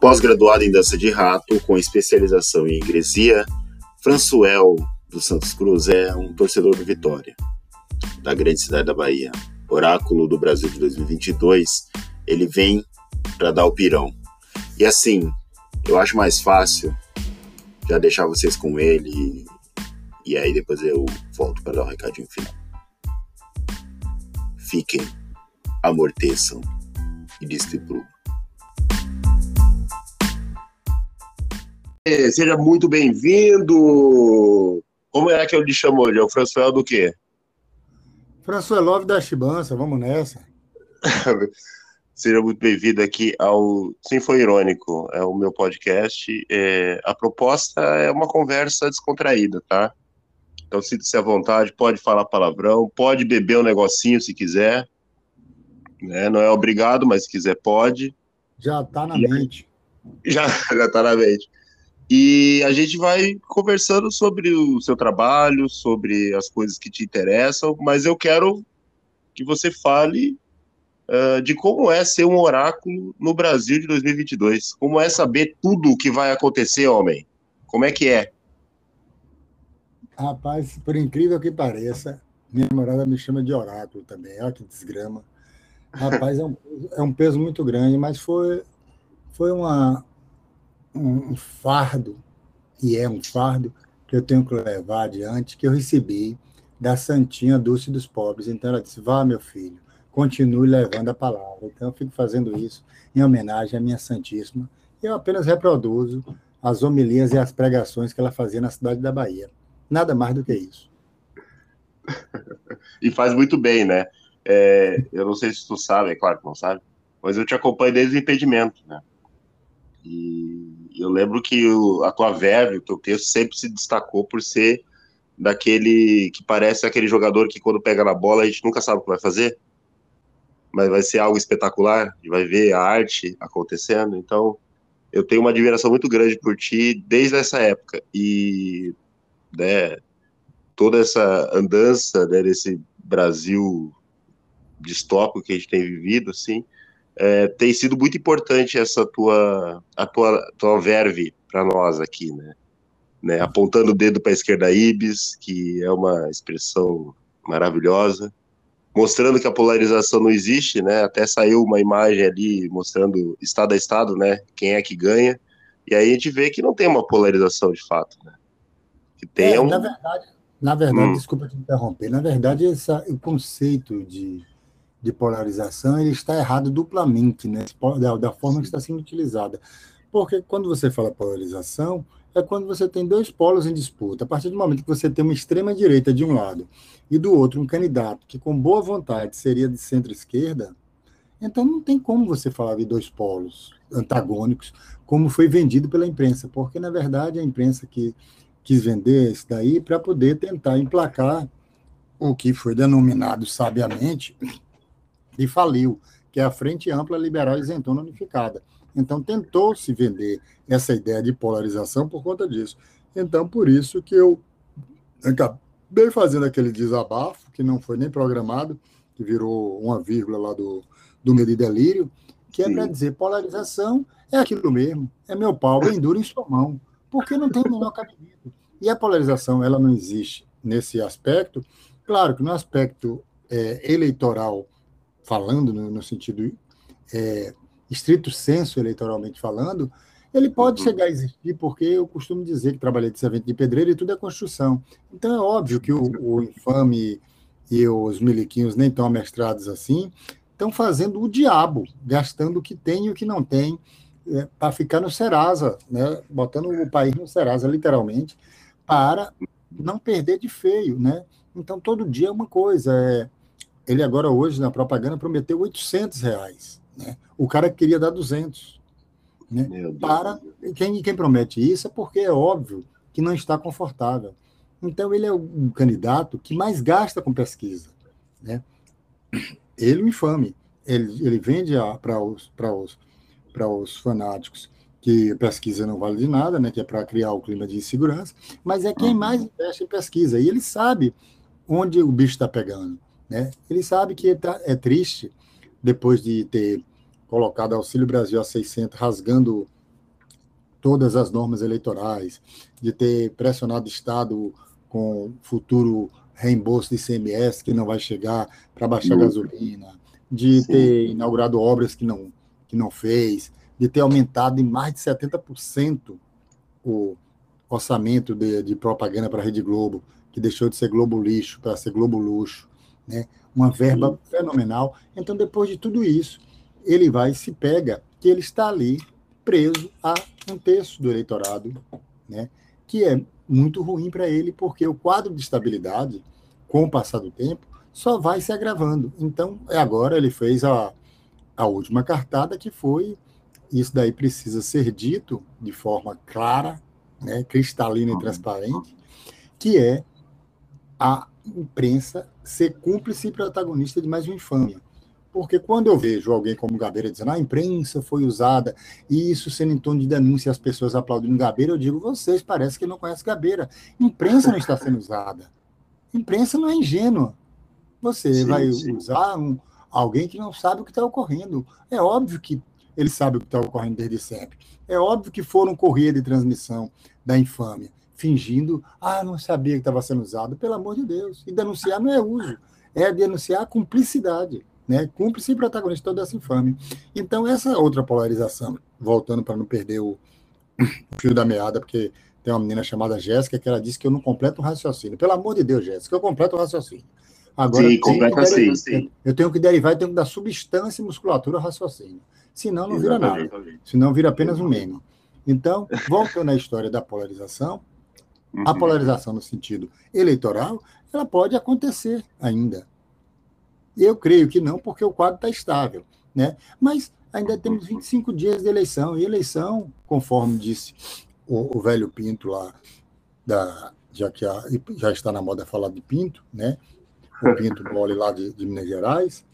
Pós-graduado em dança de rato, com especialização em igresia, Françoel dos Santos Cruz é um torcedor do Vitória, da grande cidade da Bahia. Oráculo do Brasil de 2022, ele vem para dar o pirão. E assim, eu acho mais fácil já deixar vocês com ele e aí depois eu volto para dar um recadinho final. Fiquem, amorteçam e distribuam. Seja muito bem-vindo. Como é que eu lhe chamo hoje? É o François do quê? François Love da Chibança, vamos nessa. Seja muito bem-vindo aqui ao Sim Foi Irônico, é o meu podcast. É, a proposta é uma conversa descontraída, tá? Então sinta-se à vontade, pode falar palavrão, pode beber um negocinho se quiser. Né? Não é obrigado, mas se quiser pode. Já tá na e, mente. Já, já tá na mente. E a gente vai conversando sobre o seu trabalho, sobre as coisas que te interessam, mas eu quero que você fale uh, de como é ser um oráculo no Brasil de 2022. Como é saber tudo o que vai acontecer, homem? Como é que é? Rapaz, por incrível que pareça, minha namorada me chama de oráculo também. Olha que desgrama. Rapaz, é um, é um peso muito grande, mas foi, foi uma, um, fardo, e é um fardo, que eu tenho que levar adiante, que eu recebi da Santinha Dulce dos Pobres. Então ela disse: Vá, meu filho, continue levando a palavra. Então eu fico fazendo isso em homenagem à minha Santíssima. Eu apenas reproduzo as homilias e as pregações que ela fazia na cidade da Bahia. Nada mais do que isso. e faz muito bem, né? É, eu não sei se tu sabe, é claro que não sabe, mas eu te acompanho desde o impedimento, né? E eu lembro que o, a tua verve, o teu texto sempre se destacou por ser daquele que parece aquele jogador que quando pega na bola a gente nunca sabe o que vai fazer, mas vai ser algo espetacular, e vai ver a arte acontecendo. Então, eu tenho uma admiração muito grande por ti desde essa época e né, toda essa andança né, desse Brasil distópico que a gente tem vivido, assim, é, tem sido muito importante essa tua, a tua, tua verve para nós aqui, né? né? Apontando o dedo para a esquerda Ibis, que é uma expressão maravilhosa, mostrando que a polarização não existe, né? Até saiu uma imagem ali mostrando estado a estado, né? Quem é que ganha, e aí a gente vê que não tem uma polarização de fato, né? Que tem é, um... Na verdade, na verdade, hum. desculpa te interromper, na verdade, essa, o conceito de de polarização ele está errado duplamente, né? da, da forma que está sendo utilizada. Porque quando você fala polarização, é quando você tem dois polos em disputa. A partir do momento que você tem uma extrema-direita de um lado e do outro um candidato que, com boa vontade, seria de centro-esquerda, então não tem como você falar de dois polos antagônicos, como foi vendido pela imprensa, porque, na verdade, a imprensa que quis vender isso daí para poder tentar emplacar o que foi denominado sabiamente e faliu, que é a Frente Ampla Liberal Isentona Unificada. Então, tentou se vender essa ideia de polarização por conta disso. Então, por isso que eu acabei fazendo aquele desabafo, que não foi nem programado, que virou uma vírgula lá do, do Medo e Delírio, que é para dizer polarização é aquilo mesmo, é meu pau bem duro em sua mão, porque não tem o menor cabimento. E a polarização, ela não existe nesse aspecto. Claro que no aspecto é, eleitoral falando, no, no sentido é, estrito senso, eleitoralmente falando, ele pode uhum. chegar a existir, porque eu costumo dizer que trabalhei de servente de pedreiro e tudo é construção. Então é óbvio que o, o infame e os miliquinhos nem tão amestrados assim estão fazendo o diabo, gastando o que tem e o que não tem, é, para ficar no Serasa, né? botando o país no Serasa, literalmente, para não perder de feio. Né? Então, todo dia é uma coisa. É, ele agora hoje na propaganda prometeu 800 reais. Né? O cara queria dar 200. Né? Para quem, quem promete isso é porque é óbvio que não está confortável. Então ele é o candidato que mais gasta com pesquisa. Né? Ele, o infame, ele, ele vende para os, os, os fanáticos que pesquisa não vale de nada, né, que é para criar o clima de insegurança, mas é quem mais investe em pesquisa. E ele sabe onde o bicho está pegando. Né? Ele sabe que tá, é triste, depois de ter colocado Auxílio Brasil a 600, rasgando todas as normas eleitorais, de ter pressionado o Estado com futuro reembolso de ICMS que não vai chegar para baixar a gasolina, de Sim. ter inaugurado obras que não, que não fez, de ter aumentado em mais de 70% o orçamento de, de propaganda para a Rede Globo, que deixou de ser Globo Lixo para ser Globo Luxo, né? uma verba Sim. fenomenal. Então, depois de tudo isso, ele vai se pega que ele está ali preso a um terço do eleitorado, né? que é muito ruim para ele, porque o quadro de estabilidade, com o passar do tempo, só vai se agravando. Então, é agora ele fez a, a última cartada, que foi isso daí precisa ser dito de forma clara, né, cristalina e uhum. transparente, que é a imprensa ser cúmplice e protagonista de mais uma infâmia. Porque quando eu vejo alguém como Gabeira dizendo ah, a imprensa foi usada, e isso sendo em tom de denúncia as pessoas aplaudindo Gabeira, eu digo, vocês parece que não conhecem Gabeira. Imprensa não está sendo usada. Imprensa não é ingênua. Você sim, vai sim. usar um, alguém que não sabe o que está ocorrendo. É óbvio que ele sabe o que está ocorrendo desde sempre. É óbvio que foram correr de transmissão da infâmia, fingindo, ah, não sabia que estava sendo usado. Pelo amor de Deus. E denunciar não é uso, é denunciar a cumplicidade né, cúmplice e protagonista de toda essa infâmia. Então, essa outra polarização, voltando para não perder o, fio da meada, porque tem uma menina chamada Jéssica que ela disse que eu não completo o raciocínio. Pelo amor de Deus, Jéssica, eu completo o raciocínio. Agora, sim, completa sim, sim. Eu tenho que derivar e tenho que dar substância e musculatura ao raciocínio. Senão não vira nada. Senão vira apenas um meme. Então, voltando à história da polarização, a uhum. polarização no sentido eleitoral, ela pode acontecer ainda. Eu creio que não, porque o quadro está estável. Né? Mas ainda temos 25 dias de eleição, e eleição, conforme disse o, o velho Pinto lá, da, já que a, já está na moda falar de Pinto, né? o Pinto mole lá de, de Minas Gerais,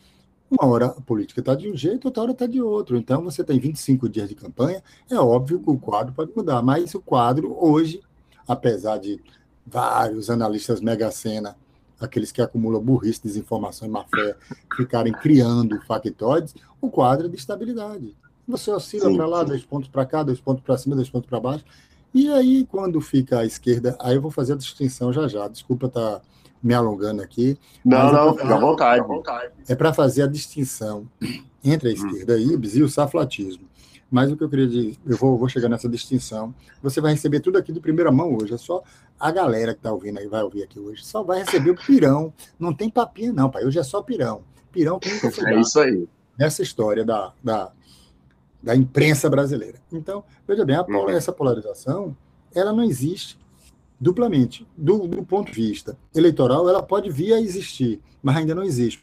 uma hora a política está de um jeito, outra hora está de outro. Então, você tem 25 dias de campanha, é óbvio que o quadro pode mudar, mas o quadro hoje, apesar de vários analistas mega sena aqueles que acumulam burrice, desinformação e má fé, ficarem criando factoides, o quadro é de estabilidade. Você oscila para lá, dois pontos para cá, dois pontos para cima, dois pontos para baixo. E aí, quando fica à esquerda, aí eu vou fazer a distinção já já. Desculpa estar tá me alongando aqui. Não, não, é fica à vontade. É para fazer a distinção entre a hum. esquerda hum. e o saflatismo. Mas o que eu queria dizer, eu vou, vou chegar nessa distinção. Você vai receber tudo aqui de primeira mão hoje. É só a galera que está ouvindo aí, vai ouvir aqui hoje, só vai receber o pirão. Não tem papinha, não, pai. Hoje é só pirão. Pirão que nunca foi É isso aí. Nessa história da, da, da imprensa brasileira. Então, veja bem, essa polarização, ela não existe duplamente. Do, do ponto de vista eleitoral, ela pode vir a existir, mas ainda não existe.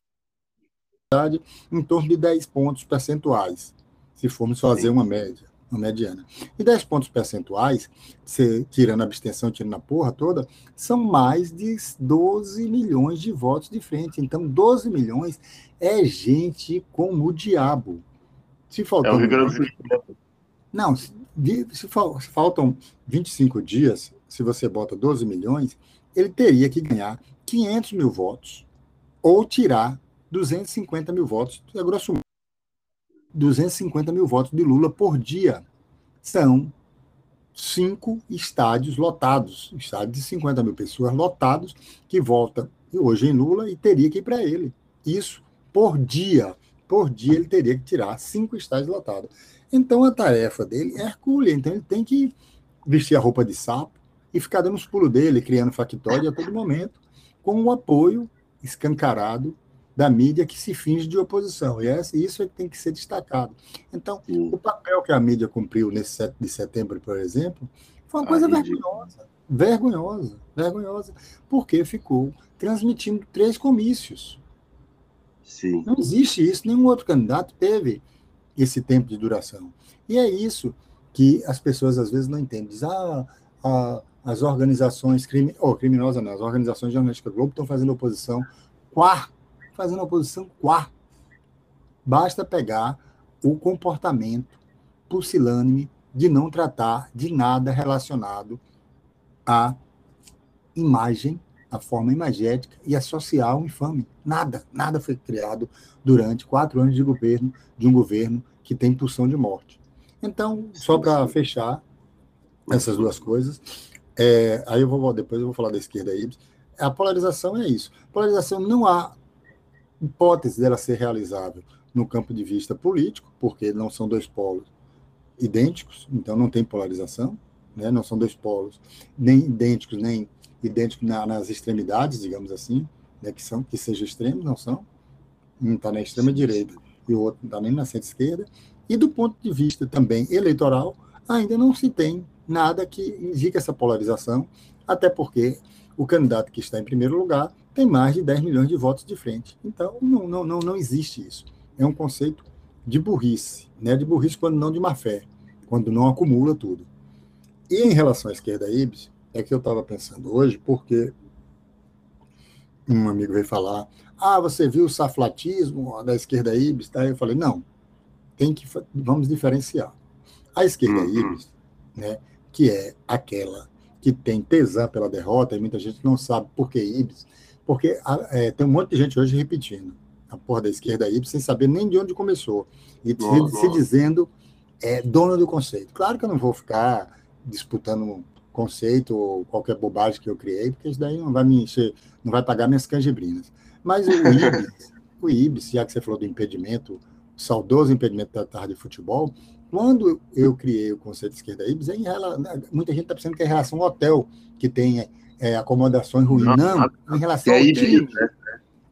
Em torno de 10 pontos percentuais se formos fazer uma média, uma mediana. E 10 pontos percentuais, se, tirando a abstenção, tirando a porra toda, são mais de 12 milhões de votos de frente. Então, 12 milhões é gente como o diabo. Se faltam, é o Rio Grande do Sul. Não, se, se, se faltam 25 dias, se você bota 12 milhões, ele teria que ganhar 500 mil votos ou tirar 250 mil votos, é grosso. 250 mil votos de Lula por dia. São cinco estádios lotados, estádios de 50 mil pessoas lotados, que votam hoje em Lula e teria que ir para ele. Isso por dia. Por dia ele teria que tirar cinco estádios lotados. Então a tarefa dele é hercúlea. Então ele tem que vestir a roupa de sapo e ficar dando os pulos dele, criando factóide a todo momento, com o apoio escancarado da mídia que se finge de oposição. E isso é que tem que ser destacado. Então, Sim. o papel que a mídia cumpriu nesse 7 de setembro, por exemplo, foi uma coisa vergonhosa. Vergonhosa, vergonhosa, porque ficou transmitindo três comícios. Sim. Não existe isso, nenhum outro candidato teve esse tempo de duração. E é isso que as pessoas às vezes não entendem. Diz, ah, ah as organizações crime, oh, criminosas, não, as organizações jornalísticas Globo estão fazendo oposição quarto fazendo oposição quarto. Basta pegar o comportamento pusilânime de não tratar de nada relacionado à imagem, à forma imagética e a social infame. Nada, nada foi criado durante quatro anos de governo, de um governo que tem pulsão de morte. Então, só para fechar, essas duas coisas. É, aí eu vou depois eu vou falar da esquerda aí. A polarização é isso. Polarização não há hipótese dela ser realizável no campo de vista político, porque não são dois polos idênticos, então não tem polarização, né? não são dois polos nem idênticos, nem idênticos na, nas extremidades, digamos assim, né? que, são, que sejam extremos, não são. Um está na extrema direita e o outro não está nem na centro-esquerda. E do ponto de vista também eleitoral, ainda não se tem nada que indique essa polarização, até porque o candidato que está em primeiro lugar tem mais de 10 milhões de votos de frente. Então, não, não, não, não existe isso. É um conceito de burrice, né? de burrice quando não de má fé, quando não acumula tudo. E em relação à esquerda Ibis, é que eu estava pensando hoje, porque um amigo veio falar, ah, você viu o saflatismo da esquerda Ibis? Tá? Eu falei, não, tem que, vamos diferenciar. A esquerda uhum. Ibis, né, que é aquela que tem tesão pela derrota, e muita gente não sabe por que Ibis, porque é, tem um monte de gente hoje repetindo a porra da esquerda Ibis sem saber nem de onde começou, e se, se, dizendo é, dona do conceito. Claro que eu não vou ficar disputando conceito ou qualquer bobagem que eu criei, porque isso daí não vai me encher, não vai pagar minhas canjibrinas. Mas o Ibis, o Ibis, já que você falou do impedimento, o saudoso impedimento da tarde de futebol, quando eu criei o conceito de esquerda Ibis, é em relação, muita gente está pensando que é em relação ao hotel, que tem é, acomodações ruins. Não, não, em relação ao time. Né?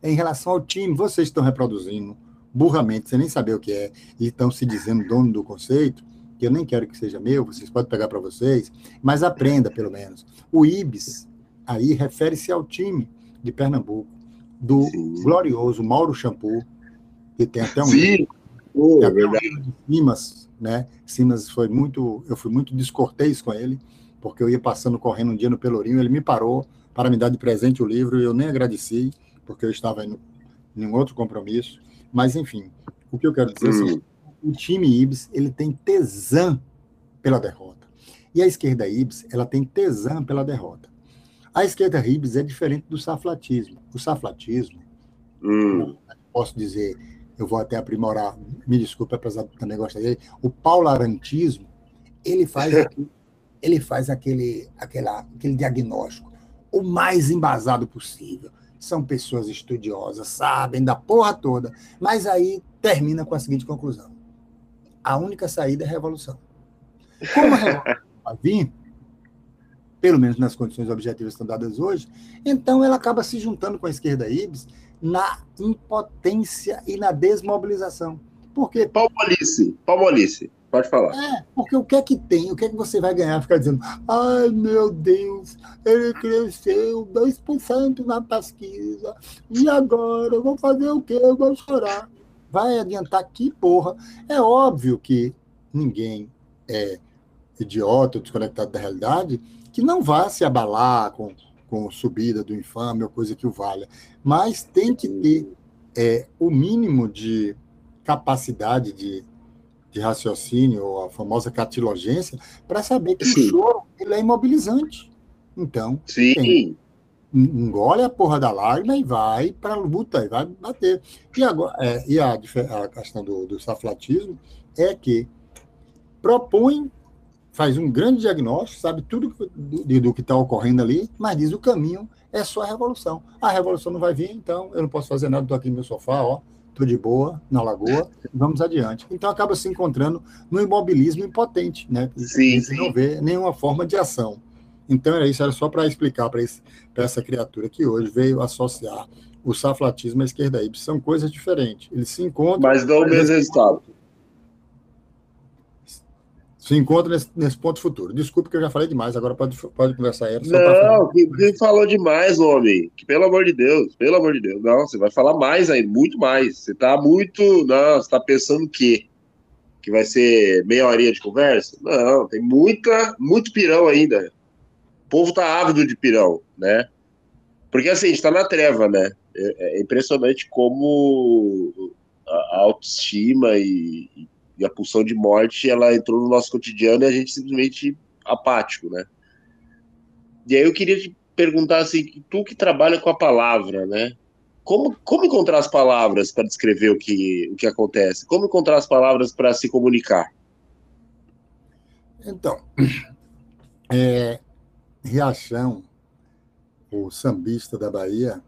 É em relação ao time, vocês estão reproduzindo burramente, sem nem saber o que é, e estão se dizendo dono do conceito, que eu nem quero que seja meu, vocês podem pegar para vocês, mas aprenda pelo menos. O IBIS aí refere-se ao time de Pernambuco, do Sim. glorioso Mauro Shampoo, que tem até um Sim. Oh, é verdade. Um Simas, né? Simas foi muito, eu fui muito descortês com ele, porque eu ia passando correndo um dia no Pelourinho, ele me parou para me dar de presente o livro e eu nem agradeci, porque eu estava em, em um outro compromisso. Mas enfim, o que eu quero dizer hum. é assim, o time Ibis ele tem tesão pela derrota. E a esquerda Ibis ela tem tesão pela derrota. A esquerda Ibis é diferente do saflatismo. O saflatismo, hum. posso dizer, eu vou até aprimorar, me desculpe, apesar de também gostar dele, o paularantismo, ele faz, ele faz aquele, aquela, aquele diagnóstico o mais embasado possível. São pessoas estudiosas, sabem da porra toda, mas aí termina com a seguinte conclusão: a única saída é a revolução. Como a revolução vai vir, pelo menos nas condições objetivas que estão dadas hoje, então ela acaba se juntando com a esquerda IBS na impotência e na desmobilização. Porque. Palmolice, palmolice. Pode falar. É, porque o que é que tem? O que é que você vai ganhar? Ficar dizendo, ai meu Deus, ele cresceu 2% na pesquisa, e agora? Eu vou fazer o quê? Eu vou chorar vai adiantar que porra? É óbvio que ninguém é idiota desconectado da realidade que não vá se abalar com, com subida do infame ou coisa que o valha, mas tem que ter é, o mínimo de capacidade de, de raciocínio, ou a famosa catilogência, para saber que Sim. o choro ele é imobilizante. Então, Sim. Tem, engole a porra da lágrima e vai para a luta, e vai bater. E, agora, é, e a, a, questão do, do saflatismo é que propõe, faz um grande diagnóstico, sabe tudo do, do que está ocorrendo ali, mas diz o caminho é só a revolução. A revolução não vai vir, então eu não posso fazer nada, estou aqui no meu sofá, ó, estou de boa, na lagoa, vamos adiante. Então acaba se encontrando no imobilismo impotente, né? Sim, sim. não vê nenhuma forma de ação. Então era isso, era só para explicar para essa criatura que hoje veio associar o saflatismo à esquerda híbrida. São coisas diferentes. Eles se encontram. Mas dão o mesmo resultado. Se encontram nesse, nesse, ponto futuro. Desculpe que eu já falei demais, agora pode, pode conversar aí. Não, quem falou demais, homem. Que, pelo amor de Deus, pelo amor de Deus. Não, você vai falar mais ainda, muito mais. Você está muito. Não, você está pensando o quê? Que vai ser meia horinha de conversa? Não, tem muita, muito pirão ainda. O povo tá ávido de pirão, né? Porque assim, a gente tá na treva, né? É, é impressionante como a autoestima e, e, a pulsão de morte ela entrou no nosso cotidiano e a gente simplesmente apático, né? E aí eu queria te perguntar assim, tu que trabalha com a palavra, né? Como, como encontrar as palavras para descrever o que, o que acontece? Como encontrar as palavras para se comunicar? Então, É, Riachão, o sambista da Bahia.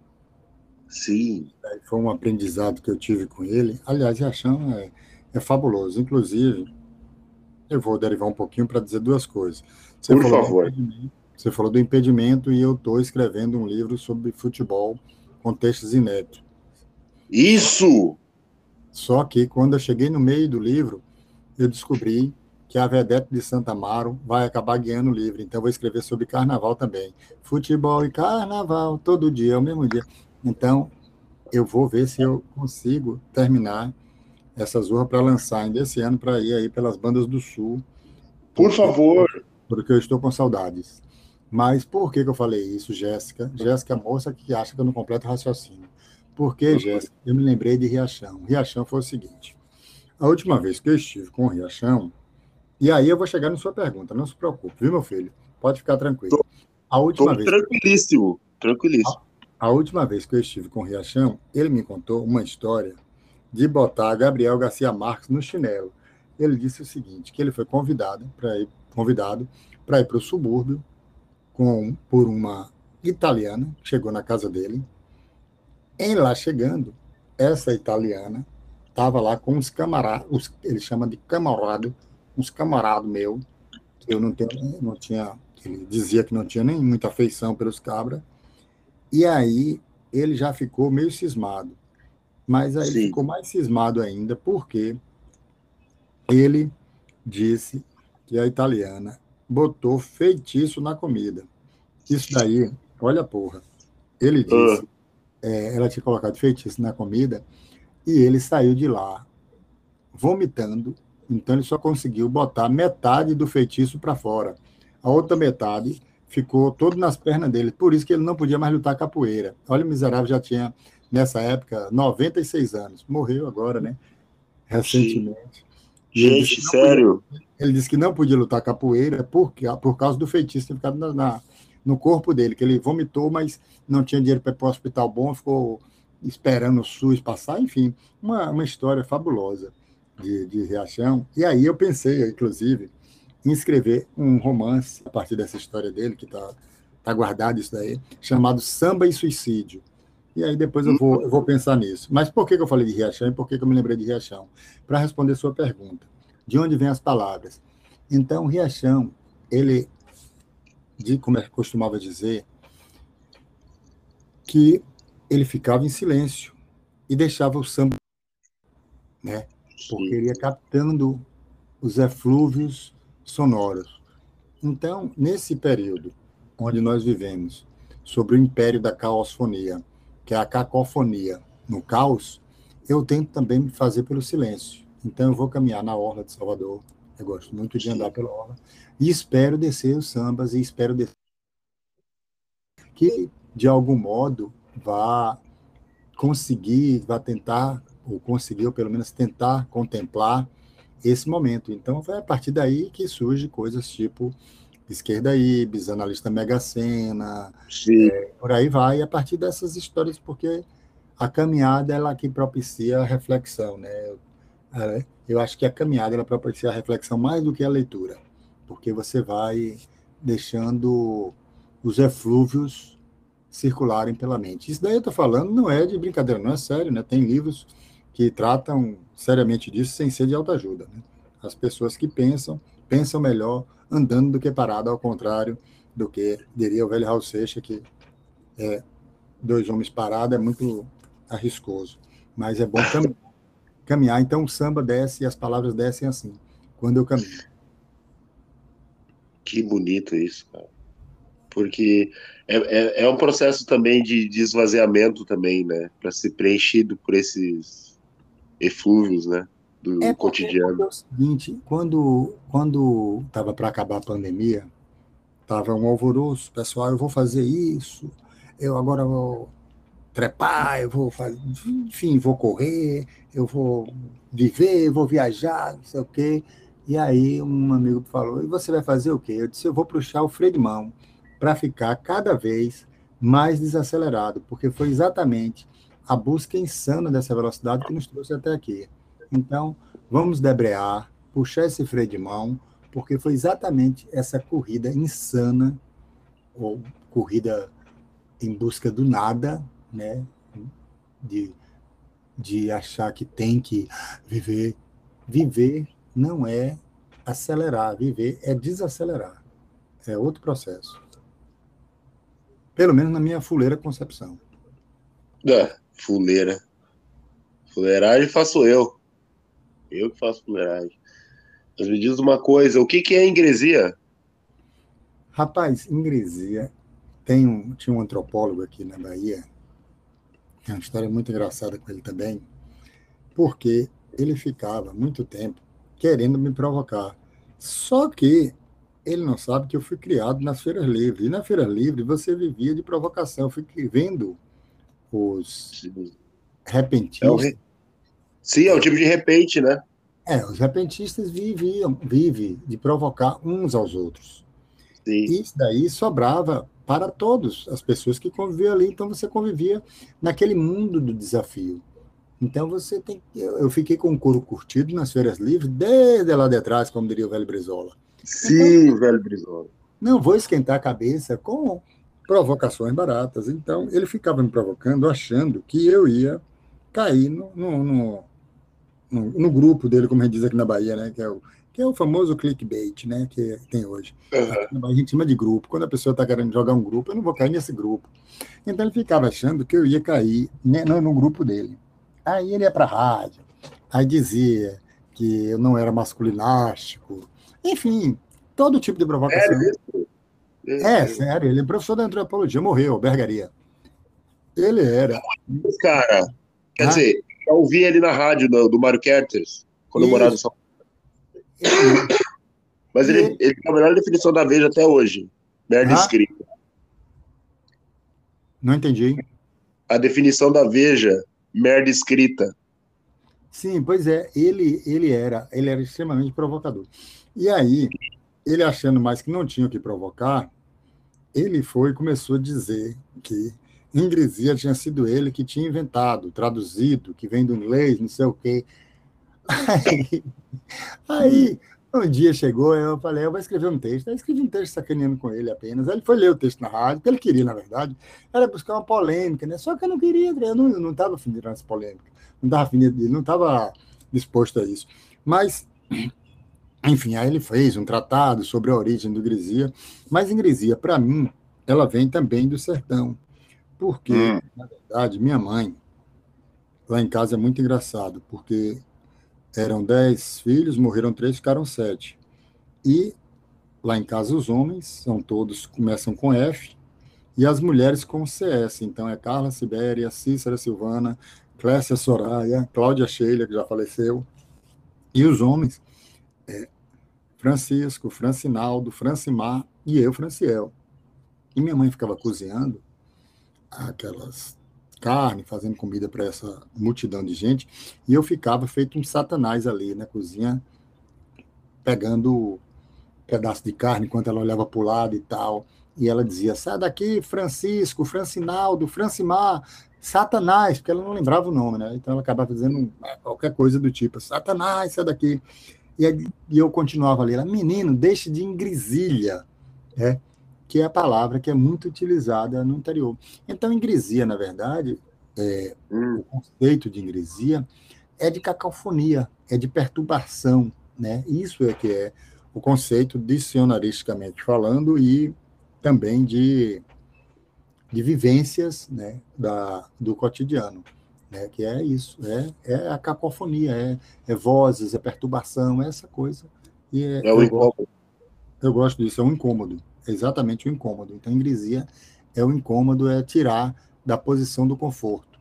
Sim. Foi um aprendizado que eu tive com ele. Aliás, Riachão é, é fabuloso. Inclusive, eu vou derivar um pouquinho para dizer duas coisas. Você Por favor. Você falou do impedimento e eu estou escrevendo um livro sobre futebol com textos inéditos. Isso! Só que quando eu cheguei no meio do livro, eu descobri que a Vedete de Santa Amaro vai acabar guiando o livro. Então, eu vou escrever sobre carnaval também. Futebol e carnaval, todo dia, ao mesmo dia. Então, eu vou ver se eu consigo terminar essa zorra para lançar ainda esse ano, para ir aí pelas bandas do Sul. Por favor! Porque eu estou com saudades. Mas por que, que eu falei isso, Jéssica? Jéssica, moça que acha que eu não completo raciocínio. Por que, Jéssica? Eu me lembrei de Riachão. Riachão foi o seguinte: a última vez que eu estive com o Riachão, e aí eu vou chegar na sua pergunta, não se preocupe, viu, meu filho? Pode ficar tranquilo. Tô, a última vez. Tranquilíssimo, tranquilíssimo. A, a última vez que eu estive com o Riachão, ele me contou uma história de botar Gabriel Garcia Marques no chinelo. Ele disse o seguinte: que ele foi convidado para ir convidado para ir para o subúrbio com, por uma italiana, chegou na casa dele. Em lá chegando, essa italiana estava lá com uns camaradas, ele chama de camarado, uns camaradas meu, que eu não, tenho, não tinha, ele dizia que não tinha nem muita afeição pelos cabras, e aí ele já ficou meio cismado. Mas aí Sim. ficou mais cismado ainda, porque ele disse que a italiana botou feitiço na comida. Isso daí, olha porra. Ele disse, uh. é, ela tinha colocado feitiço na comida e ele saiu de lá vomitando. Então ele só conseguiu botar metade do feitiço para fora. A outra metade ficou todo nas pernas dele. Por isso que ele não podia mais lutar capoeira. Olha, o miserável já tinha nessa época 96 anos. Morreu agora, né? Recentemente. Gente, sério? Podia, ele disse que não podia lutar capoeira porque, por causa do feitiço ter ficado na, na, no corpo dele, que ele vomitou, mas não tinha dinheiro para ir para o hospital bom, ficou esperando o SUS passar, enfim, uma, uma história fabulosa de, de Riachão. E aí eu pensei, inclusive, em escrever um romance a partir dessa história dele, que está tá guardado isso daí, chamado Samba e Suicídio. E aí depois eu vou, eu vou pensar nisso. Mas por que, que eu falei de Riachão e por que, que eu me lembrei de Riachão? Para responder sua pergunta. De onde vêm as palavras? Então, Riachão, ele, de, como eu costumava dizer, que ele ficava em silêncio e deixava o samba, né? Porque ele ia captando os eflúvios sonoros. Então, nesse período onde nós vivemos, sobre o império da caosfonia, que é a cacofonia no caos, eu tento também me fazer pelo silêncio. Então eu vou caminhar na orla de Salvador. Eu gosto muito de andar pela orla e espero descer os sambas e espero descer que de algum modo vá conseguir, vá tentar ou conseguir ou pelo menos tentar contemplar esse momento. Então vai a partir daí que surge coisas tipo Esquerda Ibis, Analista Mega Sena, é, por aí vai, a partir dessas histórias, porque a caminhada ela que propicia a reflexão, né? É, eu acho que a caminhada ela propicia a reflexão mais do que a leitura, porque você vai deixando os eflúvios circularem pela mente. Isso daí eu estou falando não é de brincadeira, não é sério, né? Tem livros que tratam seriamente disso sem ser de autoajuda. Né? As pessoas que pensam, pensam melhor andando do que parado, ao contrário do que diria o velho Raul Seixas, que é, dois homens parados é muito arriscoso, mas é bom caminhar. caminhar. Então o samba desce e as palavras descem assim, quando eu caminho. Que bonito isso, cara. Porque é, é, é um processo também de, de esvaziamento também, né? Para ser preenchido por esses eflúvios, né? Do é cotidiano. É o seguinte, quando quando estava para acabar a pandemia, estava um alvoroço, pessoal, eu vou fazer isso, eu agora vou trepar, eu vou fazer, enfim, vou correr, eu vou viver, vou viajar, não sei o quê. E aí um amigo falou, e você vai fazer o quê? Eu disse, eu vou puxar o freio de mão para ficar cada vez mais desacelerado, porque foi exatamente a busca insana dessa velocidade que nos trouxe até aqui. Então, vamos debrear, puxar esse freio de mão, porque foi exatamente essa corrida insana, ou corrida em busca do nada, né? De, de achar que tem que viver. Viver não é acelerar, viver é desacelerar. É outro processo. Pelo menos na minha fuleira concepção. É, fuleira. Fuleiragem faço eu. Eu que faço fuleiragem. Mas me diz uma coisa, o que, que é ingresia? Rapaz, ingresia tem um, tinha um antropólogo aqui na Bahia, tem uma história muito engraçada com ele também, porque ele ficava muito tempo querendo me provocar. Só que ele não sabe que eu fui criado nas feiras livres. E na feira livre você vivia de provocação. Eu fui vendo os repentistas. É. Sim, é o tipo de repente, né? É, os repentistas viviam, vivem de provocar uns aos outros. Sim. Isso daí sobrava para todos, as pessoas que conviviam ali. Então você convivia naquele mundo do desafio. Então você tem. Eu fiquei com o couro curtido nas feiras livres desde lá de trás, como diria o velho Brizola. Sim, então, velho Brizola. Não vou esquentar a cabeça com provocações baratas. Então ele ficava me provocando, achando que eu ia cair no, no, no, no, no grupo dele, como a gente diz aqui na Bahia, né? Que é o, que é o famoso clickbait, né? Que tem hoje. Uhum. A gente chama de grupo. Quando a pessoa está querendo jogar um grupo, eu não vou cair nesse grupo. Então ele ficava achando que eu ia cair né, no, no grupo dele. Aí ele ia para a rádio, aí dizia que eu não era masculinástico, enfim, todo tipo de provocação. É, é, sério, ele é professor da antropologia, morreu, bergaria. Ele era. Cara, quer ah? dizer, eu ouvi ele na rádio do, do Mário Kerters, quando Isso. eu morava em São Paulo. Mas ele, ele tem a melhor definição da Veja até hoje. Merda ah? escrita. Não entendi. A definição da Veja merda escrita. Sim, pois é, ele ele era, ele era extremamente provocador. E aí, ele achando mais que não tinha o que provocar, ele foi e começou a dizer que ingresia tinha sido ele que tinha inventado, traduzido, que vem do inglês, não sei o quê. Aí, aí um dia chegou, eu falei, eu vou escrever um texto. Aí escrevi um texto sacaneando com ele apenas. Aí ele foi ler o texto na rádio, que ele queria, na verdade, era buscar uma polêmica, né? Só que eu não queria, eu não estava afim de essa polêmica. Não estava afim de, não estava disposto a isso. Mas, enfim, aí ele fez um tratado sobre a origem do Grisia. Mas Grisia, para mim, ela vem também do sertão. Porque, hum. na verdade, minha mãe, lá em casa é muito engraçado, porque eram dez filhos, morreram três, ficaram sete. E lá em casa os homens são todos começam com F e as mulheres com CS. Então é Carla Sibéria, Cícera Silvana, Clécia Soraya, Cláudia Sheila, que já faleceu. E os homens é Francisco, Francinaldo, Francimar e eu, Franciel. E minha mãe ficava cozinhando aquelas carne, fazendo comida para essa multidão de gente, e eu ficava feito um satanás ali na cozinha, pegando pedaço de carne enquanto ela olhava para o lado e tal. E ela dizia: sai daqui, Francisco, Francinaldo, Francimar, Satanás, porque ela não lembrava o nome, né? Então ela acabava dizendo qualquer coisa do tipo: Satanás, sai daqui. E, e eu continuava ali: menino, deixe de ingrisilha, né? Que é a palavra que é muito utilizada no interior. Então, ingresia, na verdade, é, hum. o conceito de ingresia é de cacofonia, é de perturbação, né? Isso é que é o conceito dicionaristicamente falando e também de, de vivências né, da, do cotidiano, né? que é isso, é, é a cacofonia, é, é vozes, é perturbação, é essa coisa. E é, é o incômodo. eu gosto disso, é um incômodo exatamente o incômodo. Então, ingresia é o incômodo, é tirar da posição do conforto.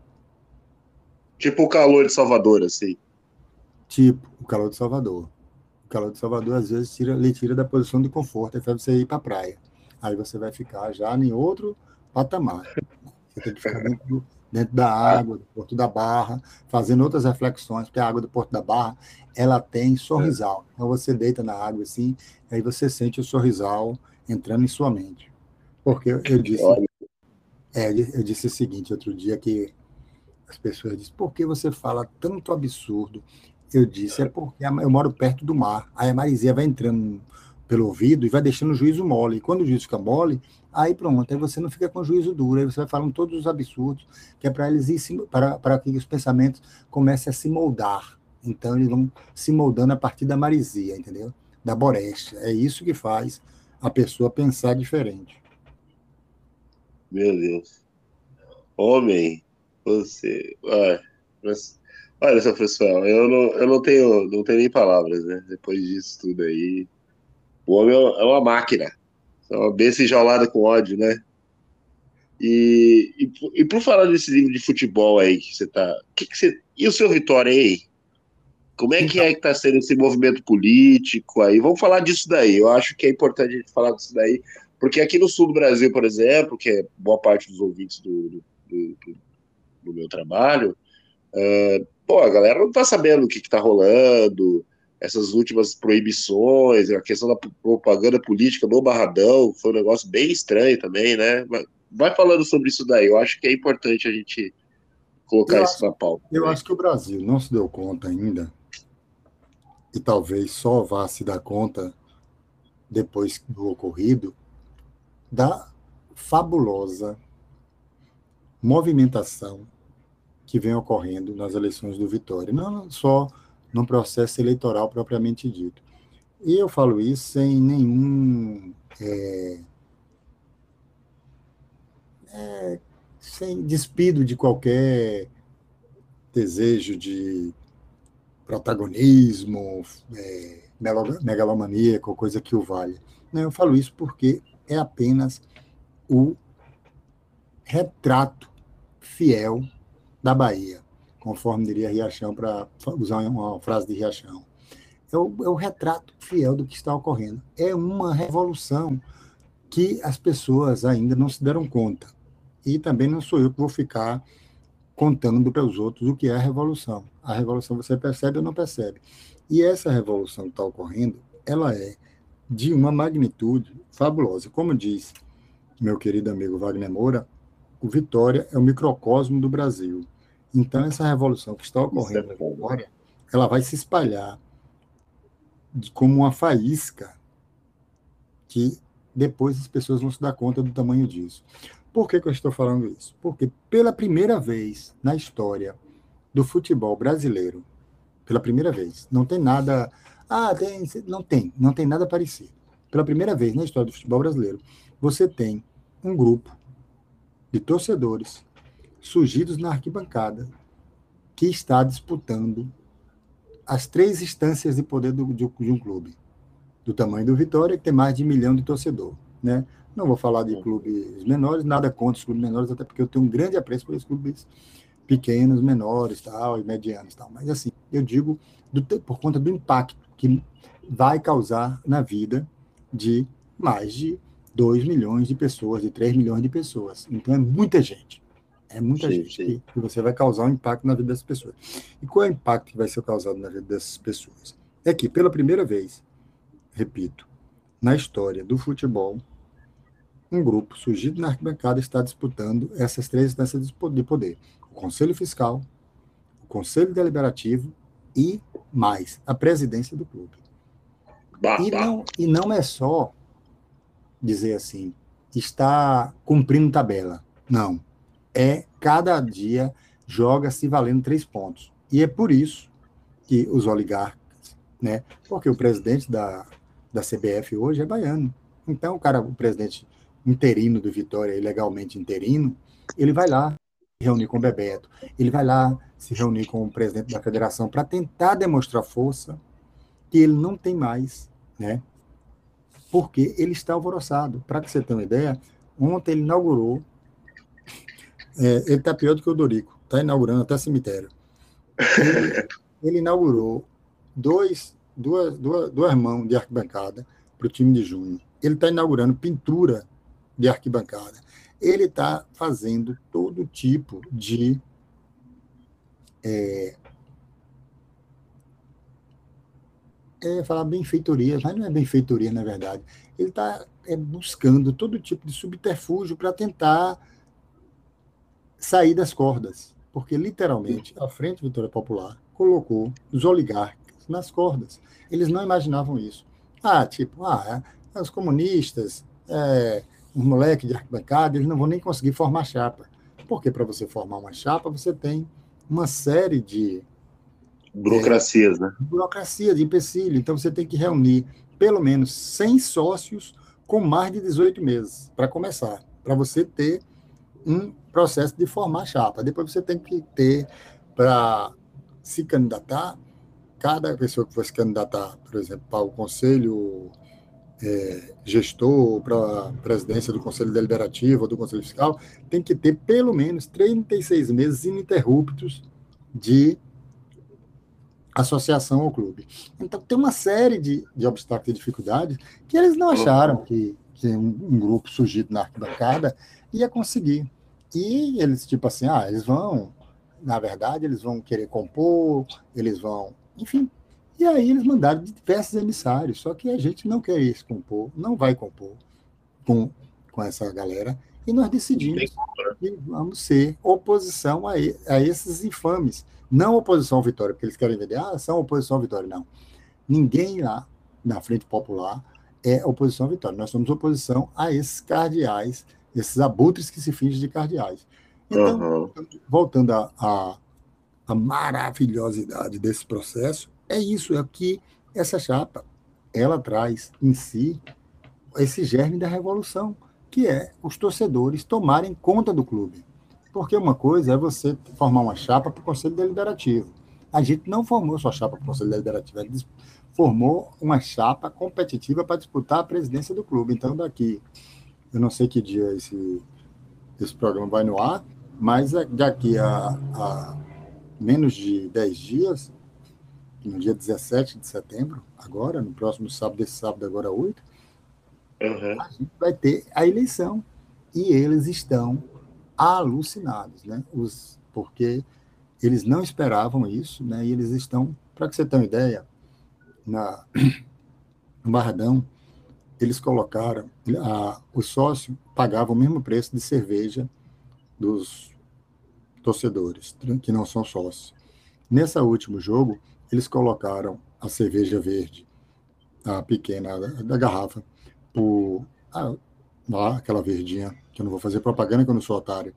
Tipo o calor de Salvador, assim. Tipo, o calor de Salvador. O calor de Salvador, às vezes, tira, lhe tira da posição de conforto, aí faz você ir para a praia. Aí você vai ficar já em outro patamar. Você tem que ficar dentro, dentro da água, do Porto da Barra, fazendo outras reflexões, porque a água do Porto da Barra, ela tem sorrisal. Então você deita na água assim, aí você sente o sorrisal entrando em sua mente. Porque eu, disse, é, eu disse o seguinte outro dia que as pessoas dizem, por que você fala tanto absurdo Eu disse, é porque eu moro perto do mar. Aí a Marizia vai entrando pelo ouvido e vai deixando o juízo mole. E quando o juízo fica mole, aí pronto, aí você não fica com o juízo duro, aí você vai falando todos os absurdos, que é para eles ir para, para que os pensamentos comecem a se moldar. Então eles vão se moldando a partir da marisia, entendeu? Da boreste. É isso que faz a pessoa pensar diferente. Meu Deus. Homem, você. Olha, olha seu pessoal, eu não, eu não tenho, não tenho nem palavras, né? Depois disso tudo aí. O homem é uma máquina. É uma besta enjaulada com ódio, né? E, e, e, por falar desse livro de futebol aí que você tá. Que que você, e o seu Vitória aí? Como é que então. é que tá sendo esse movimento político aí? Vamos falar disso daí. Eu acho que é importante a gente falar disso daí, porque aqui no sul do Brasil, por exemplo, que é boa parte dos ouvintes do, do, do, do meu trabalho, uh, pô, a galera não tá sabendo o que, que tá rolando, essas últimas proibições, a questão da propaganda política no Barradão, foi um negócio bem estranho também, né? Vai falando sobre isso daí, eu acho que é importante a gente colocar eu isso acho, na pauta. Eu acho que o Brasil não se deu conta ainda, e talvez só vá se dar conta depois do ocorrido, da fabulosa movimentação que vem ocorrendo nas eleições do Vitória. Não só num processo eleitoral propriamente dito. E eu falo isso sem nenhum. É, é, sem despido de qualquer desejo de protagonismo, é, megalomaníaco, coisa que o valha. Não, eu falo isso porque é apenas o retrato fiel da Bahia conforme diria Riachão, para usar uma frase de Riachão. É o, é o retrato fiel do que está ocorrendo. É uma revolução que as pessoas ainda não se deram conta. E também não sou eu que vou ficar contando para os outros o que é a revolução. A revolução você percebe ou não percebe. E essa revolução que está ocorrendo, ela é de uma magnitude fabulosa. Como diz meu querido amigo Wagner Moura, o Vitória é o microcosmo do Brasil. Então, essa revolução que está ocorrendo agora, ela vai se espalhar como uma faísca que depois as pessoas vão se dar conta do tamanho disso. Por que, que eu estou falando isso? Porque pela primeira vez na história do futebol brasileiro, pela primeira vez, não tem nada. Ah, tem, não tem, não tem nada parecido. Pela primeira vez na história do futebol brasileiro, você tem um grupo de torcedores surgidos na arquibancada, que está disputando as três instâncias de poder do, de, um clube. Do tamanho do Vitória, que tem mais de um milhão de torcedor. Né? Não vou falar de clubes menores, nada contra os clubes menores, até porque eu tenho um grande apreço pelos clubes pequenos, menores, tal, e medianos, tal. Mas assim, eu digo do, por conta do impacto que vai causar na vida de mais de 2 milhões de pessoas, de 3 milhões de pessoas. Então é muita gente. É muita sim, gente sim. Que, você vai causar um impacto na vida dessas pessoas. E qual é o impacto que vai ser causado na vida dessas pessoas? É que, pela primeira vez, repito, na história do futebol, um grupo surgido na arquibancada está disputando essas três instâncias de poder: o Conselho Fiscal, o Conselho Deliberativo e, mais, a presidência do clube. Bah, e, bah. Não, e não é só dizer assim, está cumprindo tabela. Não é cada dia joga-se valendo três pontos. E é por isso que os oligarcas, né? Porque o presidente da, da CBF hoje é baiano. Então, o cara, o presidente interino do Vitória, ilegalmente interino, ele vai lá se reunir com o Bebeto, ele vai lá se reunir com o presidente da federação para tentar demonstrar força que ele não tem mais, né? Porque ele está alvoroçado. Para você tenha uma ideia, ontem ele inaugurou é, ele está pior do que o Dorico. Está inaugurando até cemitério. Ele, ele inaugurou dois, duas, duas, duas mãos de arquibancada para o time de junho. Ele está inaugurando pintura de arquibancada. Ele está fazendo todo tipo de é, é falar benfeitoria, mas não é benfeitoria, na verdade. Ele está é, buscando todo tipo de subterfúgio para tentar sair das cordas. porque literalmente a Frente Vitória Popular colocou os oligarcas nas cordas. Eles não imaginavam isso. Ah, tipo, ah, os comunistas, é, os moleques de arquibancada, eles não vão nem conseguir formar chapa. Porque para você formar uma chapa, você tem uma série de. Burocracias, é, né? Burocracia, de empecilho. Então você tem que reunir pelo menos 100 sócios com mais de 18 meses, para começar, para você ter um processo de formar chapa. Depois você tem que ter, para se candidatar, cada pessoa que for se candidatar, por exemplo, para o conselho é, gestor, para a presidência do conselho deliberativo ou do conselho fiscal, tem que ter pelo menos 36 meses ininterruptos de associação ao clube. Então, tem uma série de, de obstáculos e dificuldades que eles não acharam que, que um, um grupo surgido na arquibancada ia conseguir. E eles, tipo assim, ah, eles vão, na verdade, eles vão querer compor, eles vão, enfim. E aí eles mandaram diversos emissários, só que a gente não quer isso compor, não vai compor com, com essa galera, e nós decidimos que vamos ser oposição a, a esses infames. Não oposição à vitória, porque eles querem vender, ah, são oposição à vitória. Não. Ninguém lá na Frente Popular é oposição à vitória. Nós somos oposição a esses cardeais esses abutres que se fingem de cardeais. Então, uhum. voltando à maravilhosidade desse processo, é isso, é que essa chapa, ela traz em si esse germe da revolução, que é os torcedores tomarem conta do clube. Porque uma coisa é você formar uma chapa para o Conselho Deliberativo. A gente não formou sua chapa para o Conselho Deliberativo, a gente formou uma chapa competitiva para disputar a presidência do clube. Então, daqui eu não sei que dia esse, esse programa vai no ar, mas daqui a, a menos de 10 dias, no dia 17 de setembro, agora, no próximo sábado, esse sábado, agora 8, uhum. a gente vai ter a eleição. E eles estão alucinados, né? Os, porque eles não esperavam isso, né? E eles estão, para que você tenha uma ideia, na, no Barradão, eles colocaram, a, o sócio pagava o mesmo preço de cerveja dos torcedores, que não são sócios. Nesse último jogo, eles colocaram a cerveja verde, a pequena, da garrafa, por a, lá, aquela verdinha, que eu não vou fazer propaganda, que eu não sou otário,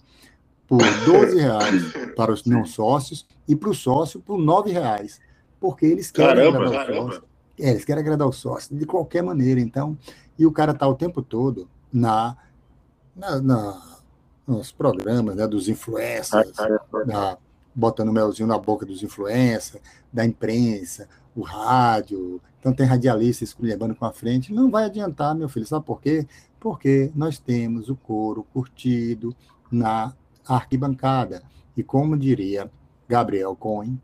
por 12 reais para os não sócios e para o sócio por 9 reais, porque eles querem caramba, caramba. É, eles querem agradar o sócio de qualquer maneira, então. E o cara está o tempo todo na, na, na nos programas né, dos influencers, na, botando melzinho na boca dos influencers, da imprensa, o rádio. Então tem radialista esculhambando com a frente. Não vai adiantar, meu filho. Sabe por quê? Porque nós temos o couro curtido na arquibancada. E como diria Gabriel Cohen,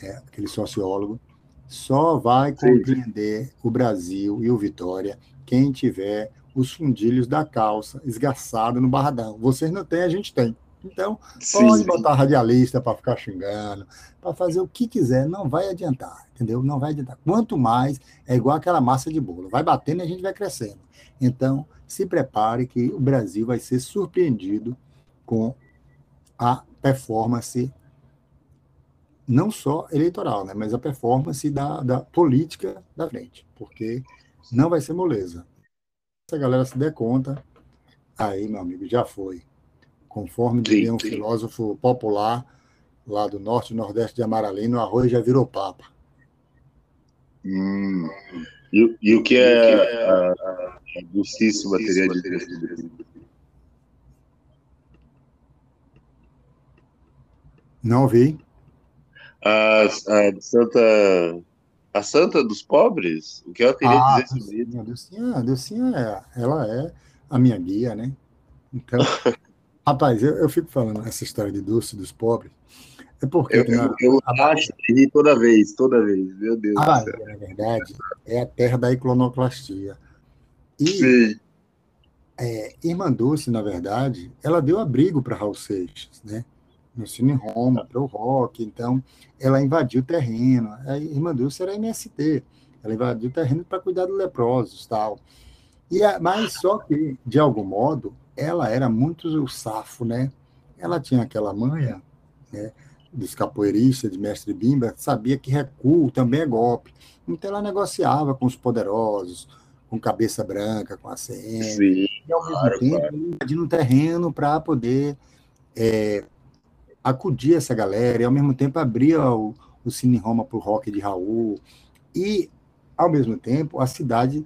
né, aquele sociólogo, só vai compreender o Brasil e o Vitória quem tiver os fundilhos da calça esgarçado no barradão. Vocês não têm, a gente tem. Então, sim, pode sim. botar radialista para ficar xingando, para fazer o que quiser, não vai adiantar, entendeu? Não vai adiantar. Quanto mais, é igual aquela massa de bolo, vai batendo e a gente vai crescendo. Então, se prepare que o Brasil vai ser surpreendido com a performance não só eleitoral, né, mas a performance da, da política da frente, porque não vai ser moleza. Se a galera se der conta, aí, meu amigo, já foi. Conforme diria um filósofo popular lá do norte e nordeste de Amaralina, o arroz já virou papa. Hum. E, e, o que é, é a, a, Dulcíssima teria de Não ouvi a, a Santa a Santa dos Pobres? O que ela queria ah, dizer sobre isso? A Dulcinha, a Dulcinha é, ela é a minha guia, né? Então, rapaz, eu, eu fico falando essa história de Dulce dos pobres. É porque. Eu, na, eu a, acho que toda vez, toda vez, meu Deus. Ah, na verdade, é a terra da iconoclastia. E Sim. É, Irmã Dulce, na verdade, ela deu abrigo para Raul Seixas, né? no Cine Roma, para o rock, então ela invadiu o terreno. A irmã Dulce era MST, ela invadiu o terreno para cuidar dos leprosos tal. E a, mas só que, de algum modo, ela era muito o safo, né? Ela tinha aquela manha né, dos capoeiristas, de mestre Bimba, sabia que recuo também é golpe. Então ela negociava com os poderosos, com cabeça branca, com a CM, Sim, e ao mesmo claro, tempo claro. invadindo um terreno para poder é, acudir essa galera, e ao mesmo tempo abria o, o Cine Roma para o rock de Raul, e ao mesmo tempo a cidade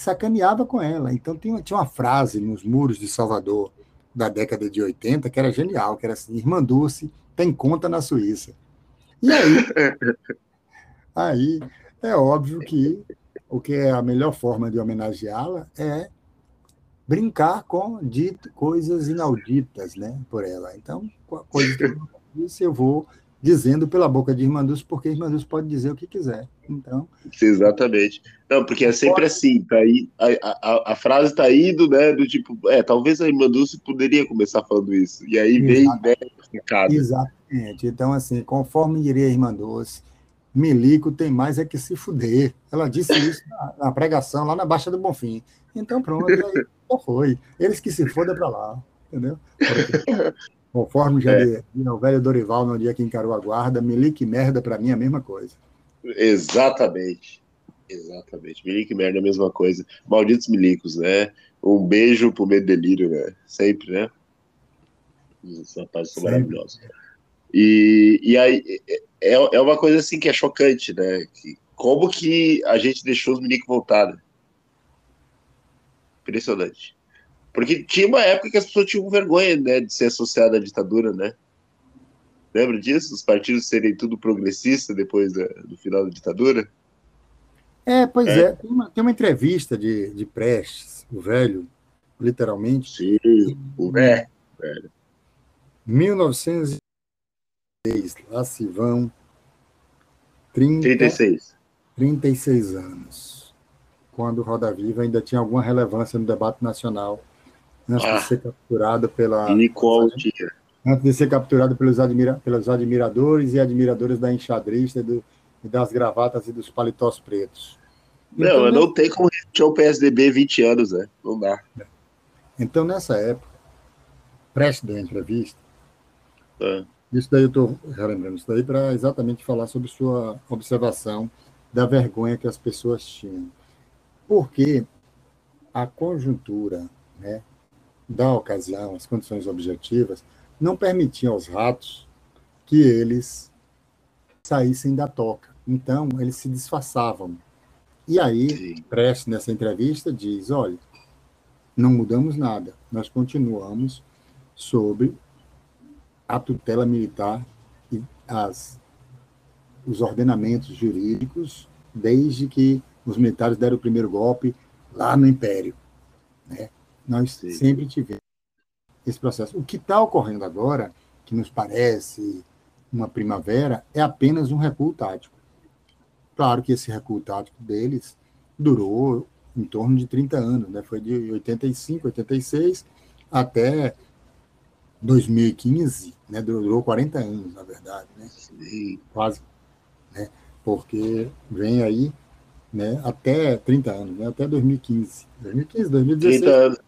sacaneava com ela. Então tinha, tinha uma frase nos muros de Salvador da década de 80 que era genial, que era assim, Irmã Dulce tem conta na Suíça. E aí, aí é óbvio que o que é a melhor forma de homenageá-la é brincar com dito, coisas inauditas né, por ela. Então, coisas que eu disse, eu vou dizendo pela boca de Irmanduz, porque Irmanduz pode dizer o que quiser. Então, Exatamente. Não, porque é sempre assim, tá aí, a, a, a frase está indo, né, do tipo, é, talvez a Irmanduz poderia começar falando isso, e aí vem, né, Exatamente. Então, assim, conforme diria a Irmanduz, Milico tem mais é que se fuder. Ela disse isso na, na pregação lá na Baixa do Bonfim. Então, pronto, aí, foi. Eles que se fodam para lá, entendeu? Porque, conforme já é. o velho Dorival no dia que encarou a guarda, Milico e merda para mim é a mesma coisa. Exatamente. Exatamente. Milico e merda é a mesma coisa. Malditos milicos, né? Um beijo pro medo delírio, né? Sempre, né? Os rapazes são maravilhosos. E, e aí, é, é uma coisa assim que é chocante, né? Que, como que a gente deixou os milicos voltar, né? Impressionante. Porque tinha uma época que as pessoas tinham vergonha, né, de ser associada à ditadura, né? Lembra disso? Os partidos serem tudo progressista depois da, do final da ditadura? É, pois é. é. Tem, uma, tem, uma, entrevista de, de Prestes, o velho, literalmente. Sim, o velho. 1900 lá se vão 30, 36. 36 anos, quando Roda Viva ainda tinha alguma relevância no debate nacional, antes ah, de ser capturado pela. E qual dia? Antes de ser capturado pelos, admira, pelos admiradores e admiradoras da enxadrista e, do, e das gravatas e dos paletós pretos. Não, então, eu não tenho como resistir o PSDB 20 anos, né? Não dá. Então, nessa época, preste da entrevista, é. Isso daí eu estou relembrando isso daí para exatamente falar sobre sua observação da vergonha que as pessoas tinham. Porque a conjuntura né, da ocasião, as condições objetivas, não permitiam aos ratos que eles saíssem da toca. Então, eles se disfarçavam. E aí, Prestes, nessa entrevista, diz: olha, não mudamos nada, nós continuamos sobre a tutela militar e as, os ordenamentos jurídicos desde que os militares deram o primeiro golpe lá no Império. Né? Nós Sim. sempre tivemos esse processo. O que está ocorrendo agora, que nos parece uma primavera, é apenas um recuo tático. Claro que esse recuo tático deles durou em torno de 30 anos, né? foi de 85, 86 até 2015, né, durou 40 anos, na verdade, né? Quase, né? Porque vem aí, né, até 30 anos, né, até 2015. 2015, 2016. 30 anos.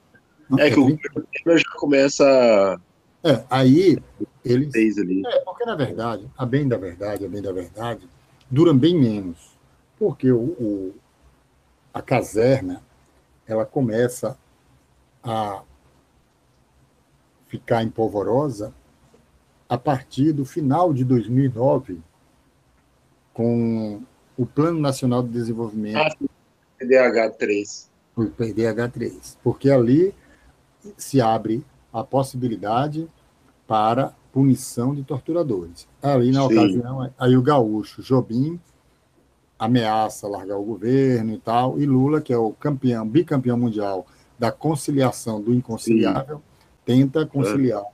É, que 30... o governo já começa É, aí eles ali. É, porque na verdade, a bem da verdade, a bem da verdade, duram bem menos. Porque o, o a caserna ela começa a ficar em polvorosa a partir do final de 2009, com o Plano Nacional de Desenvolvimento. Ah, PDH3. O PDH3. Porque ali se abre a possibilidade para punição de torturadores. Ali, na Sim. ocasião, aí o gaúcho Jobim ameaça largar o governo e tal, e Lula, que é o campeão, bicampeão mundial da conciliação do inconciliável, Sim tenta conciliar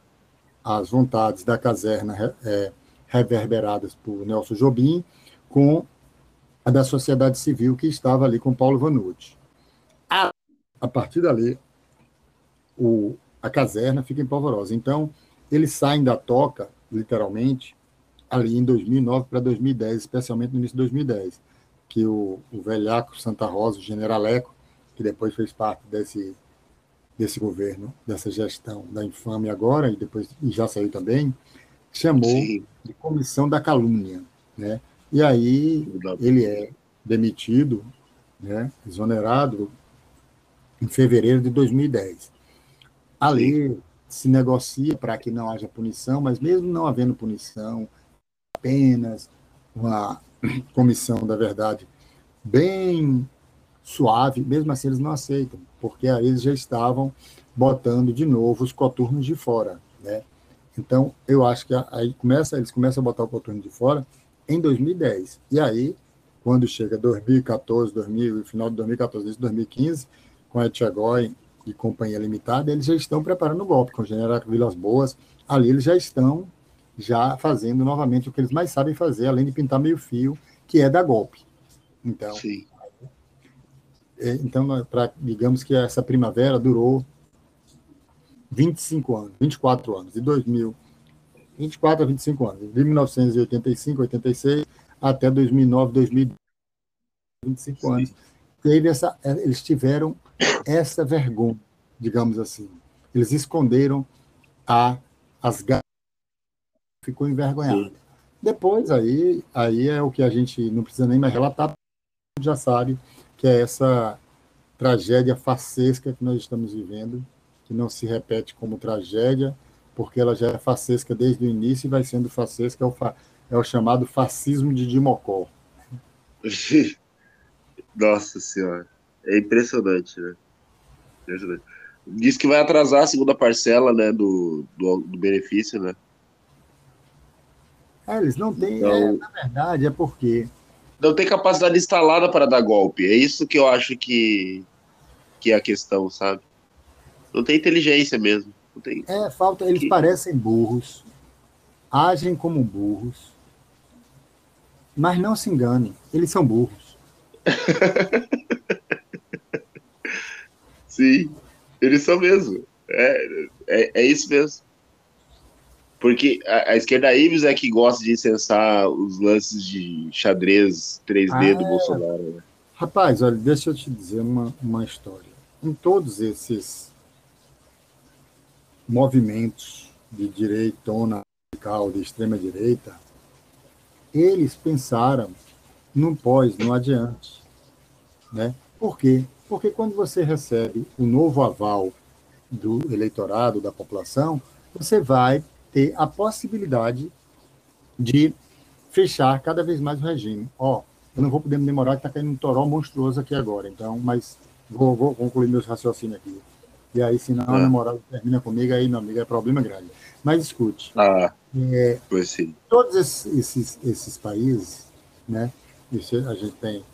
as vontades da caserna é, reverberadas por Nelson Jobim com a da sociedade civil que estava ali com Paulo Vanucci. A partir dali, o, a caserna fica em polvorosa. Então, eles saem da toca, literalmente, ali em 2009 para 2010, especialmente no início de 2010, que o, o velhaco Santa Rosa, o generaleco, que depois fez parte desse desse governo, dessa gestão da infâmia agora, e depois e já saiu também, chamou Sim. de comissão da calúnia. Né? E aí ele é demitido, né, exonerado, em fevereiro de 2010. Ali se negocia para que não haja punição, mas mesmo não havendo punição, apenas uma comissão da verdade bem suave, mesmo assim eles não aceitam, porque aí eles já estavam botando de novo os coturnos de fora, né? Então, eu acho que aí começa, eles começam a botar o coturno de fora em 2010. E aí, quando chega 2014, 2000, final de 2014, 2015, com a Etchagói e Companhia Limitada, eles já estão preparando o golpe, com o general Vilas Boas, ali eles já estão já fazendo novamente o que eles mais sabem fazer, além de pintar meio fio, que é dar golpe. Então, Sim. É, então pra, digamos que essa primavera durou 25 anos, 24 anos, de 2000, 24 a 25 anos, de 1985, 86 até 2009, 2010, 25 Sim. anos. Teve essa, é, eles tiveram essa vergonha, digamos assim. Eles esconderam a, as ficou envergonhado. Depois aí, aí é o que a gente não precisa nem mais relatar, já sabe que é essa tragédia facesca que nós estamos vivendo, que não se repete como tragédia, porque ela já é facesca desde o início e vai sendo facesca, é o, fa é o chamado fascismo de Dimocó. Nossa Senhora, é impressionante, né? Impressionante. Diz que vai atrasar a segunda parcela né, do, do, do benefício, né? É, eles não têm, então, é, na verdade, é porque não tem capacidade instalada para dar golpe. É isso que eu acho que, que é a questão, sabe? Não tem inteligência mesmo. Não tem... É, falta. Eles que... parecem burros, agem como burros, mas não se enganem, eles são burros. Sim, eles são mesmo. É, é, é isso mesmo. Porque a, a esquerda Ives é que gosta de incensar os lances de xadrez 3D ah, do Bolsonaro. Né? Rapaz, olha, deixa eu te dizer uma, uma história. Em todos esses movimentos de direitona radical, de extrema direita, eles pensaram no pós, no adiante. Né? Por quê? Porque quando você recebe o novo aval do eleitorado, da população, você vai ter a possibilidade de fechar cada vez mais o regime. Ó, eu não vou poder me demorar, que está caindo um toró monstruoso aqui agora, então, mas vou, vou concluir meus raciocínios aqui. E aí, se não, ah. a namorada termina comigo, aí, meu amigo, é problema grande. Mas escute. Ah, é, pois sim. Todos esses, esses, esses países, né? A gente tem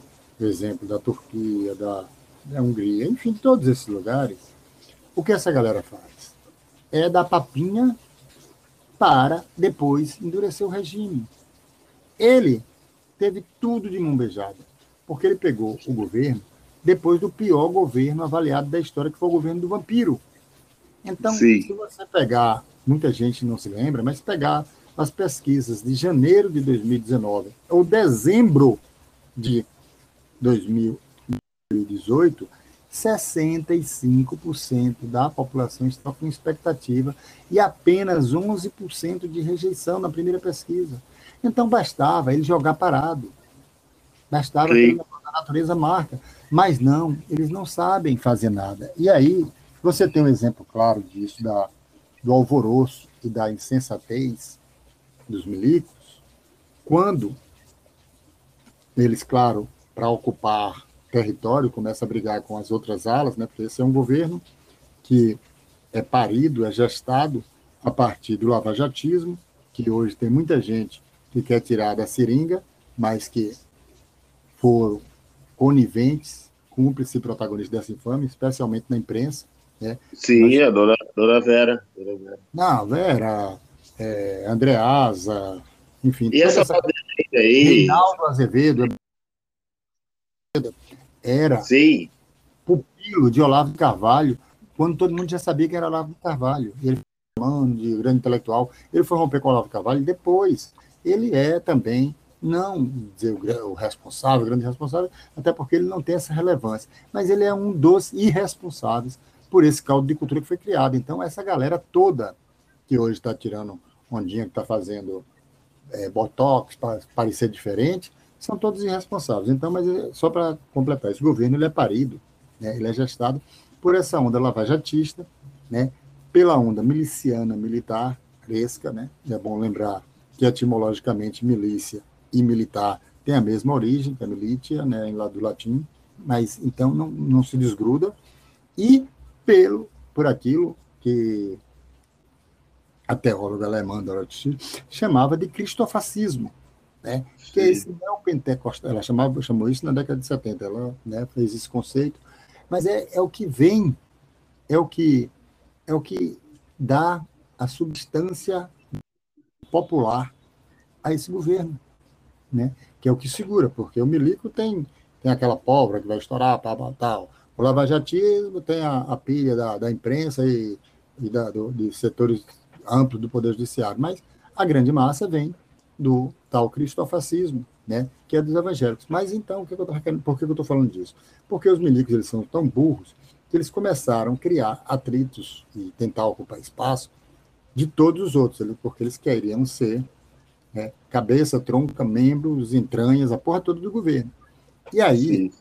o exemplo da Turquia, da, da Hungria, enfim, todos esses lugares. O que essa galera faz? É dar papinha para depois endurecer o regime. Ele teve tudo de mão beijada, porque ele pegou o governo depois do pior governo avaliado da história, que foi o governo do vampiro. Então, Sim. se você pegar, muita gente não se lembra, mas pegar as pesquisas de janeiro de 2019 ou dezembro de 2018, 65% da população está com expectativa e apenas 11% de rejeição na primeira pesquisa. Então bastava ele jogar parado. Bastava que a natureza marca. Mas não, eles não sabem fazer nada. E aí, você tem um exemplo claro disso, da, do alvoroço e da insensatez dos milicos, quando eles, claro, para ocupar território, começa a brigar com as outras alas, né? porque esse é um governo que é parido, é gestado a partir do lavajatismo, que hoje tem muita gente que quer tirar da seringa, mas que foram coniventes, cúmplices e protagonistas dessa infame, especialmente na imprensa. Né? Sim, mas... a dona, dona Vera. Dona Vera. Não, Vera, é, Andreasa, enfim. E essa, essa... aí? Reinaldo Azevedo, era Sim. pupilo de Olavo Carvalho, quando todo mundo já sabia que era Olavo Carvalho. Ele foi de grande intelectual, ele foi romper com Olavo Carvalho depois. Ele é também, não dizer o, o responsável, o grande responsável, até porque ele não tem essa relevância, mas ele é um dos irresponsáveis por esse caldo de cultura que foi criado. Então, essa galera toda que hoje está tirando ondinha que está fazendo é, botox para parecer diferente, são todos irresponsáveis. Então, mas é, só para completar, esse governo ele é parido, né, ele é gestado por essa onda lavajatista, né, pela onda miliciana, militar, fresca, né? É bom lembrar que etimologicamente milícia e militar têm a mesma origem, que é militia, né, lá do latim, mas então não, não se desgruda, e pelo, por aquilo que a teóloga alemã Dorothy chamava de cristofascismo, né? que é esse neopentecostal, ela chamava, chamou isso na década de 70, ela né, fez esse conceito, mas é, é o que vem, é o que, é o que dá a substância popular a esse governo, né? que é o que segura, porque o milico tem, tem aquela pólvora que vai estourar, tal, tal. O lavajatismo tem a, a pilha da, da imprensa e, e da, do, de setores amplos do Poder Judiciário, mas a grande massa vem do tal cristofascismo, né, que é dos evangélicos. Mas então, o que eu tô, por que eu estou falando disso? Porque os milicos eles são tão burros que eles começaram a criar atritos e tentar ocupar espaço de todos os outros, porque eles queriam ser né, cabeça, tronca, membros, entranhas, a porra toda do governo. E aí, Sim.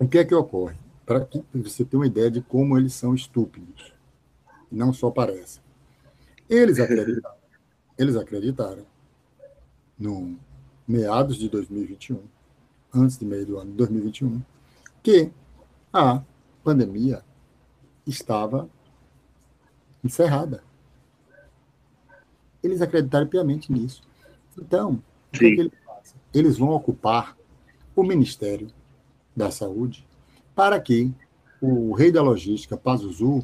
o que é que ocorre? Para que você tenha uma ideia de como eles são estúpidos. Não só parecem. Eles acreditaram, eles acreditaram no meados de 2021, antes de meio do ano de 2021, que a pandemia estava encerrada. Eles acreditaram piamente nisso. Então, o que, é que eles fazem? Eles vão ocupar o Ministério da Saúde para que o rei da logística, Pazuzu,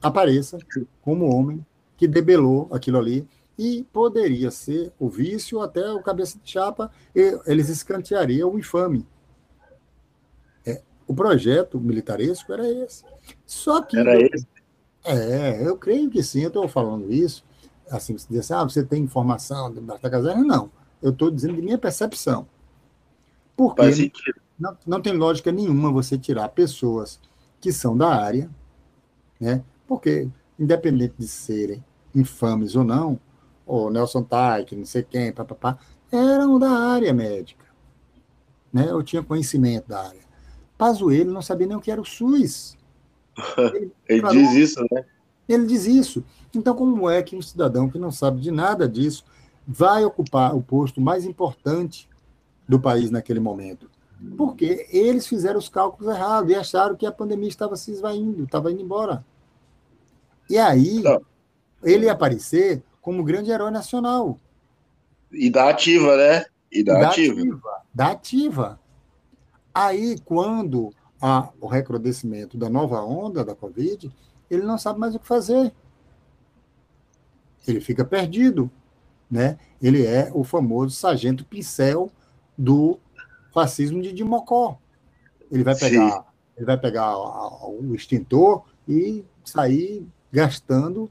apareça como homem que debelou aquilo ali e poderia ser o vício até o cabeça de chapa, eles escanteariam o infame. É, o projeto militaresco era esse. Só que. Era esse? É, eu creio que sim, eu estou falando isso. Assim, você diz assim, ah, você tem informação da Caserna? Não, eu estou dizendo de minha percepção. Porque não, não tem lógica nenhuma você tirar pessoas que são da área, né? Porque, independente de serem infames ou não, ou Nelson Taik, não sei quem, papapá, eram da área médica. Né? Eu tinha conhecimento da área. Pazuello não sabia nem o que era o SUS. Ele, ele falou, diz isso, né? Ele diz isso. Então, como é que um cidadão que não sabe de nada disso vai ocupar o posto mais importante do país naquele momento? Porque eles fizeram os cálculos errados e acharam que a pandemia estava se esvaindo, estava indo embora. E aí, não ele aparecer como grande herói nacional. E da ativa, né? E da, da ativa. ativa. Da ativa. Aí, quando há o recrudescimento da nova onda da Covid, ele não sabe mais o que fazer. Ele fica perdido. Né? Ele é o famoso sargento pincel do fascismo de Dimocó. Ele vai pegar, ele vai pegar o extintor e sair gastando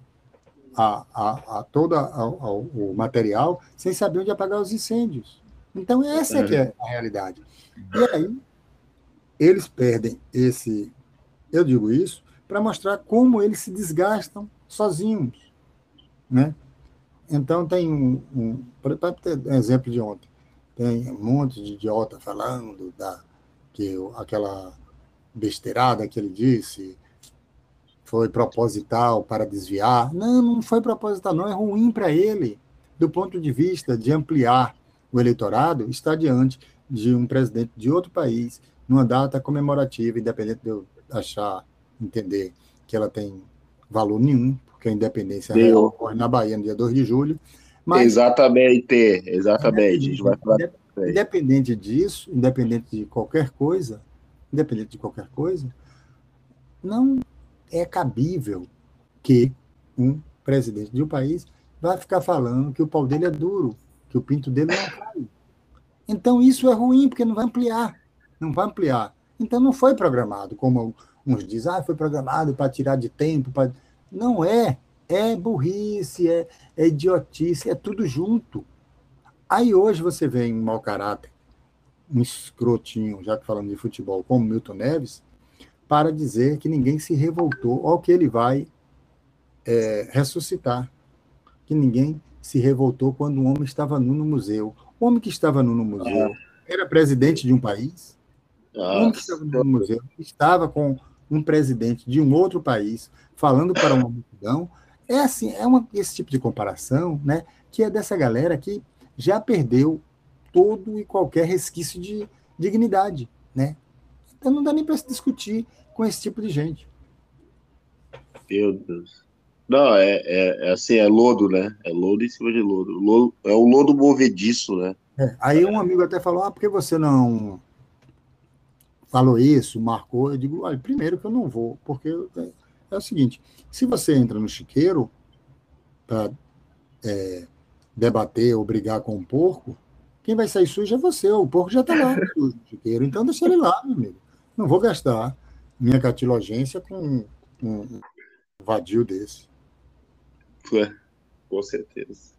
a, a, a todo o material sem saber onde apagar os incêndios. Então, essa é, que é a realidade. E aí, eles perdem esse. Eu digo isso para mostrar como eles se desgastam sozinhos. Né? Então, tem um. um para ter um exemplo de ontem, tem um monte de idiota falando da, que aquela besteirada que ele disse, foi proposital para desviar. Não, não foi proposital, não. É ruim para ele, do ponto de vista de ampliar o eleitorado, estar diante de um presidente de outro país, numa data comemorativa, independente de eu achar, entender que ela tem valor nenhum, porque a independência real ocorre na Bahia no dia 2 de julho. Mas, exatamente, exatamente. Independente, independente disso, independente de qualquer coisa, independente de qualquer coisa, não é cabível que um presidente de um país vá ficar falando que o pau dele é duro, que o pinto dele não cai. Então isso é ruim, porque não vai ampliar. Não vai ampliar. Então não foi programado, como uns dizem, ah, foi programado para tirar de tempo. Pra... Não é. É burrice, é, é idiotice, é tudo junto. Aí hoje você vê em mau caráter, um escrotinho, já que falando de futebol, como Milton Neves, para dizer que ninguém se revoltou ou que ele vai é, ressuscitar, que ninguém se revoltou quando um homem estava nu no museu. O homem que estava nu no museu era presidente de um país. O homem que estava nu no museu estava com um presidente de um outro país falando para uma multidão. É assim, é uma, esse tipo de comparação, né? Que é dessa galera que já perdeu todo e qualquer resquício de dignidade, né? Então não dá nem para se discutir com esse tipo de gente. Meu Deus. Não, é, é, é, assim, é lodo, né? É lodo em cima de lodo. lodo é o lodo movediço, né? É, aí um amigo até falou, ah, por que você não falou isso, marcou? Eu digo, olha, primeiro que eu não vou, porque é, é o seguinte, se você entra no chiqueiro para é, debater ou brigar com um porco, quem vai sair sujo é você, o porco já está lá no chiqueiro, então deixa ele lá, meu amigo. Não vou gastar minha catilogência com um vadio desse. É, com certeza.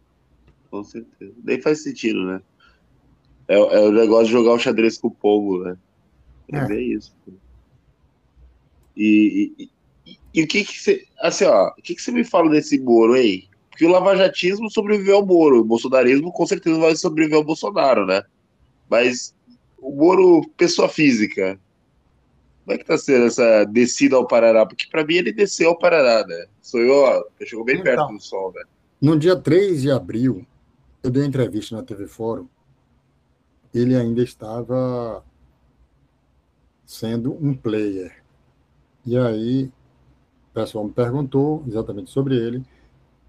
Com certeza. Nem faz sentido, né? É, é o negócio de jogar o xadrez com o povo, né? É, é. isso. E, e, e, e, o que que você. Assim, ó, o que que você me fala desse Moro aí? Porque o lavajatismo sobreviveu ao Moro, o bolsonarismo com certeza vai sobreviver ao Bolsonaro, né? Mas o Moro, pessoa física, como é que tá sendo essa descida ao Parará? Porque para mim ele desceu ao Parará, né? Sou eu, ó, chegou bem então, perto do sol, né? No dia 3 de abril, eu dei entrevista na TV Fórum. Ele ainda estava sendo um player. E aí, o pessoal me perguntou exatamente sobre ele.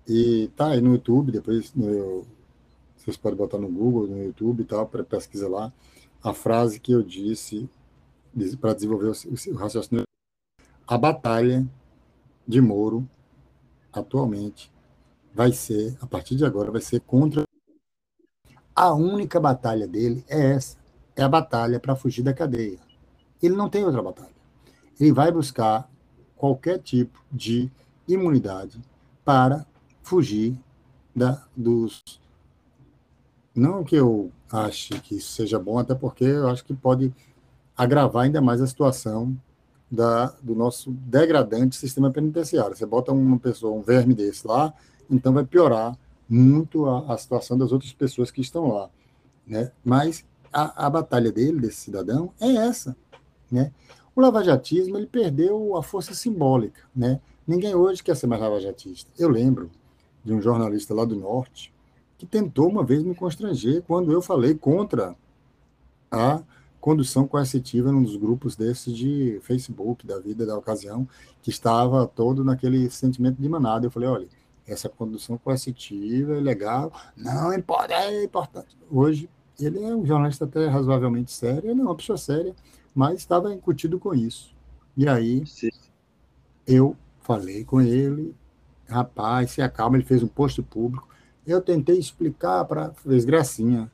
E tá aí no YouTube, depois no, vocês podem botar no Google, no YouTube e tal, para pesquisar lá. A frase que eu disse para desenvolver o, raciocínio. A batalha de Moro, atualmente, vai ser, a partir de agora, vai ser contra. A única batalha dele é essa: é a batalha para fugir da cadeia. Ele não tem outra batalha. Ele vai buscar qualquer tipo de imunidade para fugir da, dos. Não que eu ache que isso seja bom, até porque eu acho que pode agravar ainda mais a situação da, do nosso degradante sistema penitenciário. Você bota uma pessoa, um verme desse lá, então vai piorar muito a, a situação das outras pessoas que estão lá. Né? Mas a, a batalha dele, desse cidadão, é essa. Né? O lavajatismo ele perdeu a força simbólica. Né? Ninguém hoje quer ser mais lavajatista. Eu lembro de um jornalista lá do Norte que tentou uma vez me constranger quando eu falei contra a condução coercitiva num dos grupos desses de Facebook, da vida, da ocasião, que estava todo naquele sentimento de manada. Eu falei, olha, essa condução coercitiva é legal, não importa, é importante. Hoje, ele é um jornalista até razoavelmente sério, ele é uma pessoa séria, mas estava incutido com isso. E aí, Sim. eu falei com ele, rapaz, se acalma, ele fez um post público, eu tentei explicar para fez gracinha,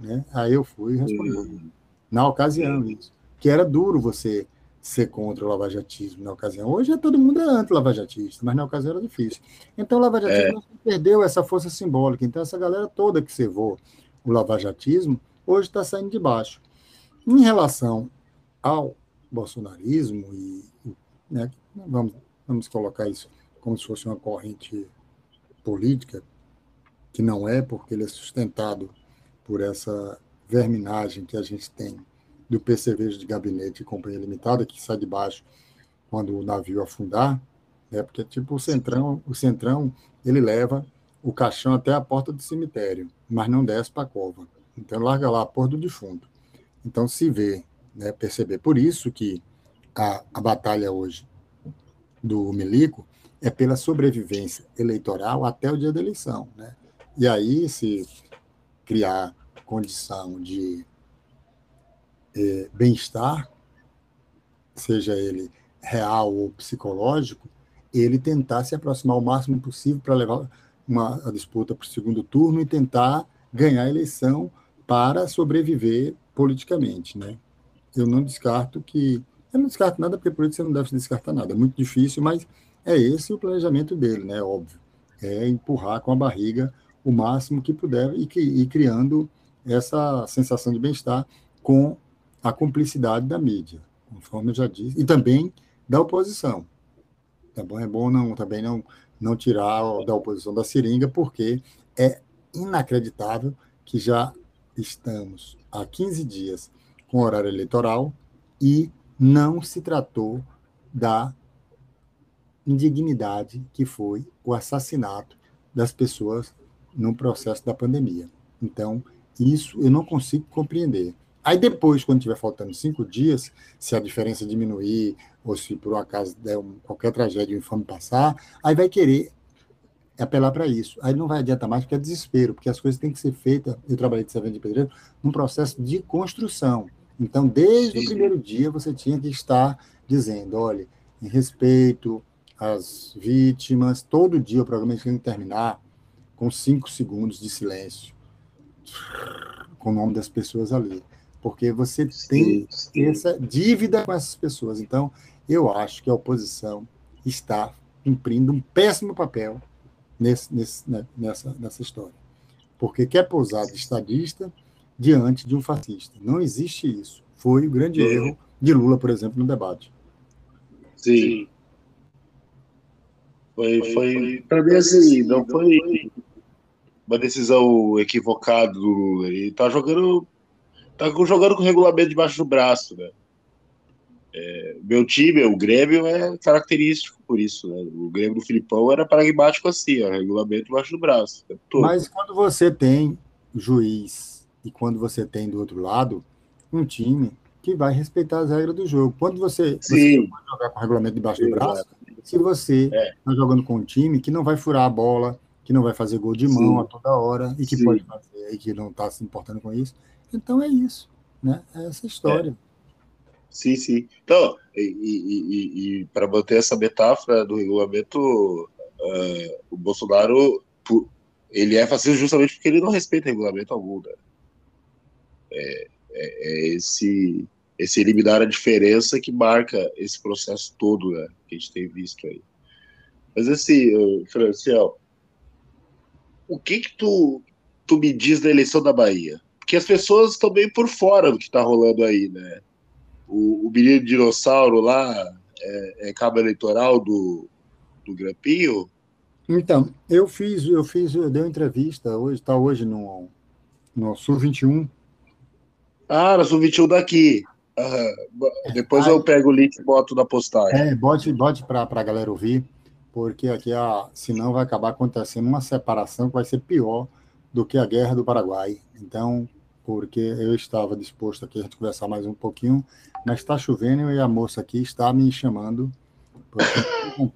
né? Aí eu fui e respondi. Na ocasião, isso. Que era duro você ser contra o lavajatismo na ocasião. Hoje é todo mundo é anti-lavajatista, mas na ocasião era difícil. Então o lavajatismo é. perdeu essa força simbólica. Então essa galera toda que servou o lavajatismo hoje está saindo de baixo. Em relação ao bolsonarismo e né, vamos, vamos colocar isso como se fosse uma corrente política que não é, porque ele é sustentado por essa verminagem que a gente tem do percevejo de gabinete e companhia limitada, que sai de baixo quando o navio afundar, né? porque tipo o centrão, o centrão ele leva o caixão até a porta do cemitério, mas não desce para a cova. Então larga lá a porta do defunto. Então se vê, né, perceber. Por isso que a, a batalha hoje do Milico é pela sobrevivência eleitoral até o dia da eleição. Né? E aí, se criar condição de é, bem-estar, seja ele real ou psicológico, ele tentar se aproximar o máximo possível para levar uma a disputa para o segundo turno e tentar ganhar a eleição para sobreviver politicamente, né? Eu não descarto que eu não descarto nada porque por isso você não deve descartar nada, é muito difícil, mas é esse o planejamento dele, né? Óbvio, é empurrar com a barriga o máximo que puder e, que, e criando essa sensação de bem-estar com a cumplicidade da mídia, conforme eu já disse, e também da oposição. Tá bom? É bom não, também não, não tirar da oposição da seringa, porque é inacreditável que já estamos há 15 dias com horário eleitoral e não se tratou da indignidade que foi o assassinato das pessoas no processo da pandemia. Então, isso eu não consigo compreender. Aí depois, quando tiver faltando cinco dias, se a diferença diminuir, ou se por um acaso der um, qualquer tragédia o infame passar, aí vai querer apelar para isso. Aí não vai adiantar mais, porque é desespero, porque as coisas têm que ser feitas, eu trabalhei de servente de pedreiro, num processo de construção. Então, desde Sim. o primeiro dia, você tinha que estar dizendo, olha, em respeito às vítimas, todo dia o programa tinha que terminar com cinco segundos de silêncio, com o nome das pessoas ali. Porque você tem sim. essa dívida com essas pessoas. Então, eu acho que a oposição está cumprindo um péssimo papel nesse, nesse, né, nessa, nessa história. Porque quer pousar de estadista diante de um fascista. Não existe isso. Foi o grande Sim. erro de Lula, por exemplo, no debate. Sim. Foi, foi, para mim assim, não foi uma decisão equivocada do Lula. Ele tá jogando, tá jogando com o regulamento debaixo do braço, né? É, meu time, o Grêmio, é característico por isso. Né? O Grêmio do Filipão era pragmático assim, ó, regulamento embaixo do braço. Mas quando você tem juiz e quando você tem do outro lado um time que vai respeitar as regras do jogo. Quando você, você pode jogar com o regulamento debaixo Sim, do braço, se você está é. Tá jogando com um time que não vai furar a bola, que não vai fazer gol de mão Sim. a toda hora e que Sim. pode fazer e que não está se importando com isso, então é isso. Né? É essa história. É. Sim, sim. Então, e, e, e, e para manter essa metáfora do regulamento, uh, o Bolsonaro ele é fascista justamente porque ele não respeita regulamento algum. Né? É, é, é, esse, esse eliminar a diferença que marca esse processo todo né, que a gente tem visto aí. Mas assim, Franciel, o que que tu, tu me diz da eleição da Bahia? Porque as pessoas estão bem por fora do que está rolando aí, né? o, o menino dinossauro lá é, é cabo eleitoral do, do Grampinho? Então, eu fiz, eu fiz, eu dei uma entrevista, hoje está hoje no, no Sul 21. Ah, no Sul 21 daqui. Uhum. Depois Aí, eu pego o link e boto na postagem. É, bote, bote para a galera ouvir, porque aqui, a, senão vai acabar acontecendo uma separação que vai ser pior do que a Guerra do Paraguai. Então, porque eu estava disposto aqui a gente conversar mais um pouquinho, mas está chovendo e a moça aqui está me chamando, porque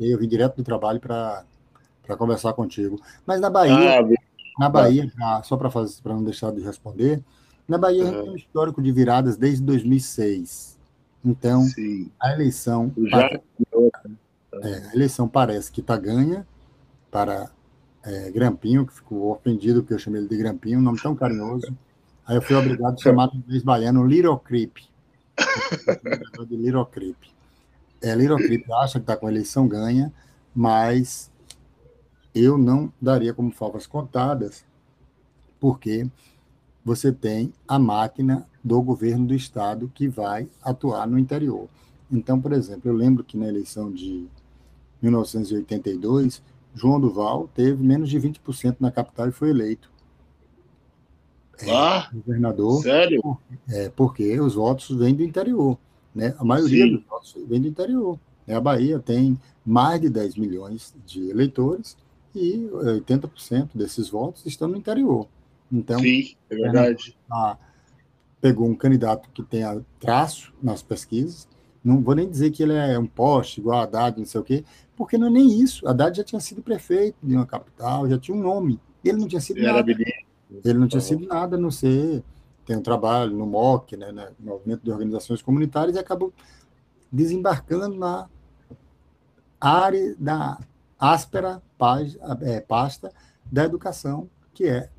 eu vim direto do trabalho para conversar contigo. Mas na Bahia, ah, na Bahia, pra, só para não deixar de responder, na Bahia uhum. a gente tem um histórico de viradas desde 2006. Então, Sim. a eleição Já... é, a eleição parece que está ganha para é, Grampinho, que ficou ofendido porque eu chamei ele de Grampinho, um nome tão carinhoso. Aí eu fui obrigado a chamar no inglês baiano Little Creep. de Little Creep. É, Little Creep acha que está com a eleição ganha, mas eu não daria como favas contadas, porque você tem a máquina do governo do estado que vai atuar no interior. Então, por exemplo, eu lembro que na eleição de 1982, João Duval teve menos de 20% na capital e foi eleito é, ah, governador. Sério? É, porque os votos vêm do interior. Né? A maioria Sim. dos votos vem do interior. Né? A Bahia tem mais de 10 milhões de eleitores e 80% desses votos estão no interior. Então, Sim, é verdade. A, pegou um candidato que tenha traço nas pesquisas, não vou nem dizer que ele é um poste igual a Haddad, não sei o quê, porque não é nem isso. Haddad já tinha sido prefeito de uma capital, já tinha um nome. Ele não tinha sido ele nada. Ele não tinha sido nada a não ser tem um trabalho no MOC, né, no Movimento de Organizações Comunitárias, e acabou desembarcando na área da áspera é, pasta da educação, que é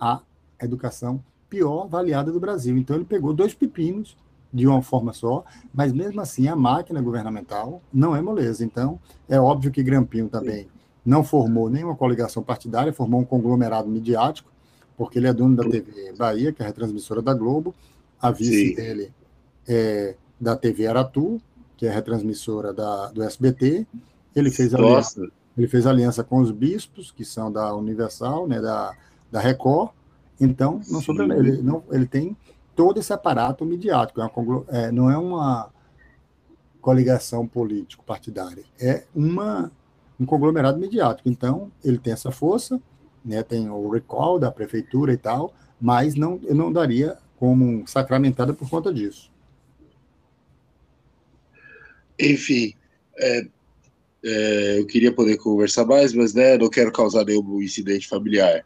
a educação pior avaliada do Brasil. Então, ele pegou dois pepinos de uma forma só, mas mesmo assim a máquina governamental não é moleza. Então, é óbvio que Grampinho também não formou nenhuma coligação partidária, formou um conglomerado midiático, porque ele é dono da TV Bahia, que é a retransmissora da Globo, a vice Sim. dele é da TV Aratu, que é a retransmissora da, do SBT. Ele fez, aliança, ele fez aliança com os bispos, que são da Universal, né, da da Record, então não sobre ele, não, ele tem todo esse aparato midiático, é uma, é, não é uma coligação político-partidária, é uma, um conglomerado midiático. Então, ele tem essa força, né, tem o recall da prefeitura e tal, mas não, eu não daria como sacramentada por conta disso. Enfim, é, é, eu queria poder conversar mais, mas né, não quero causar nenhum incidente familiar.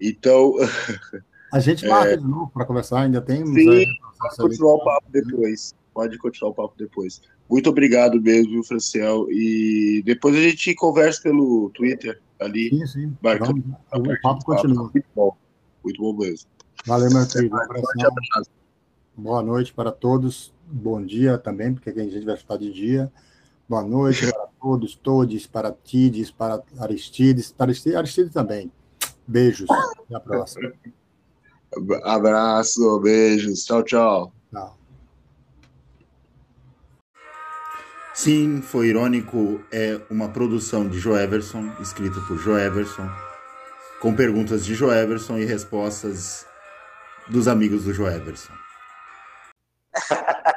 Então. A gente marca é, de novo para conversar, ainda tem. Sim, aí, pode continuar o papo depois. Pode continuar o papo depois. Muito obrigado mesmo, Franciel. E depois a gente conversa pelo Twitter ali. Sim, sim. Vamos, o papo continua. Muito bom. Muito bom mesmo. Valeu, meu querido. Boa noite para todos. Bom dia também, porque a gente vai estar de dia. Boa noite para todos, todos, para Tides, para Aristides, para Aristides, Aristides também. Beijos. Até a próxima. Abraço, beijos. Tchau, tchau. Tchau. Sim, foi irônico. É uma produção de Joe Everson, escrita por Joe Everson, com perguntas de Joe Everson e respostas dos amigos do Joe Everson.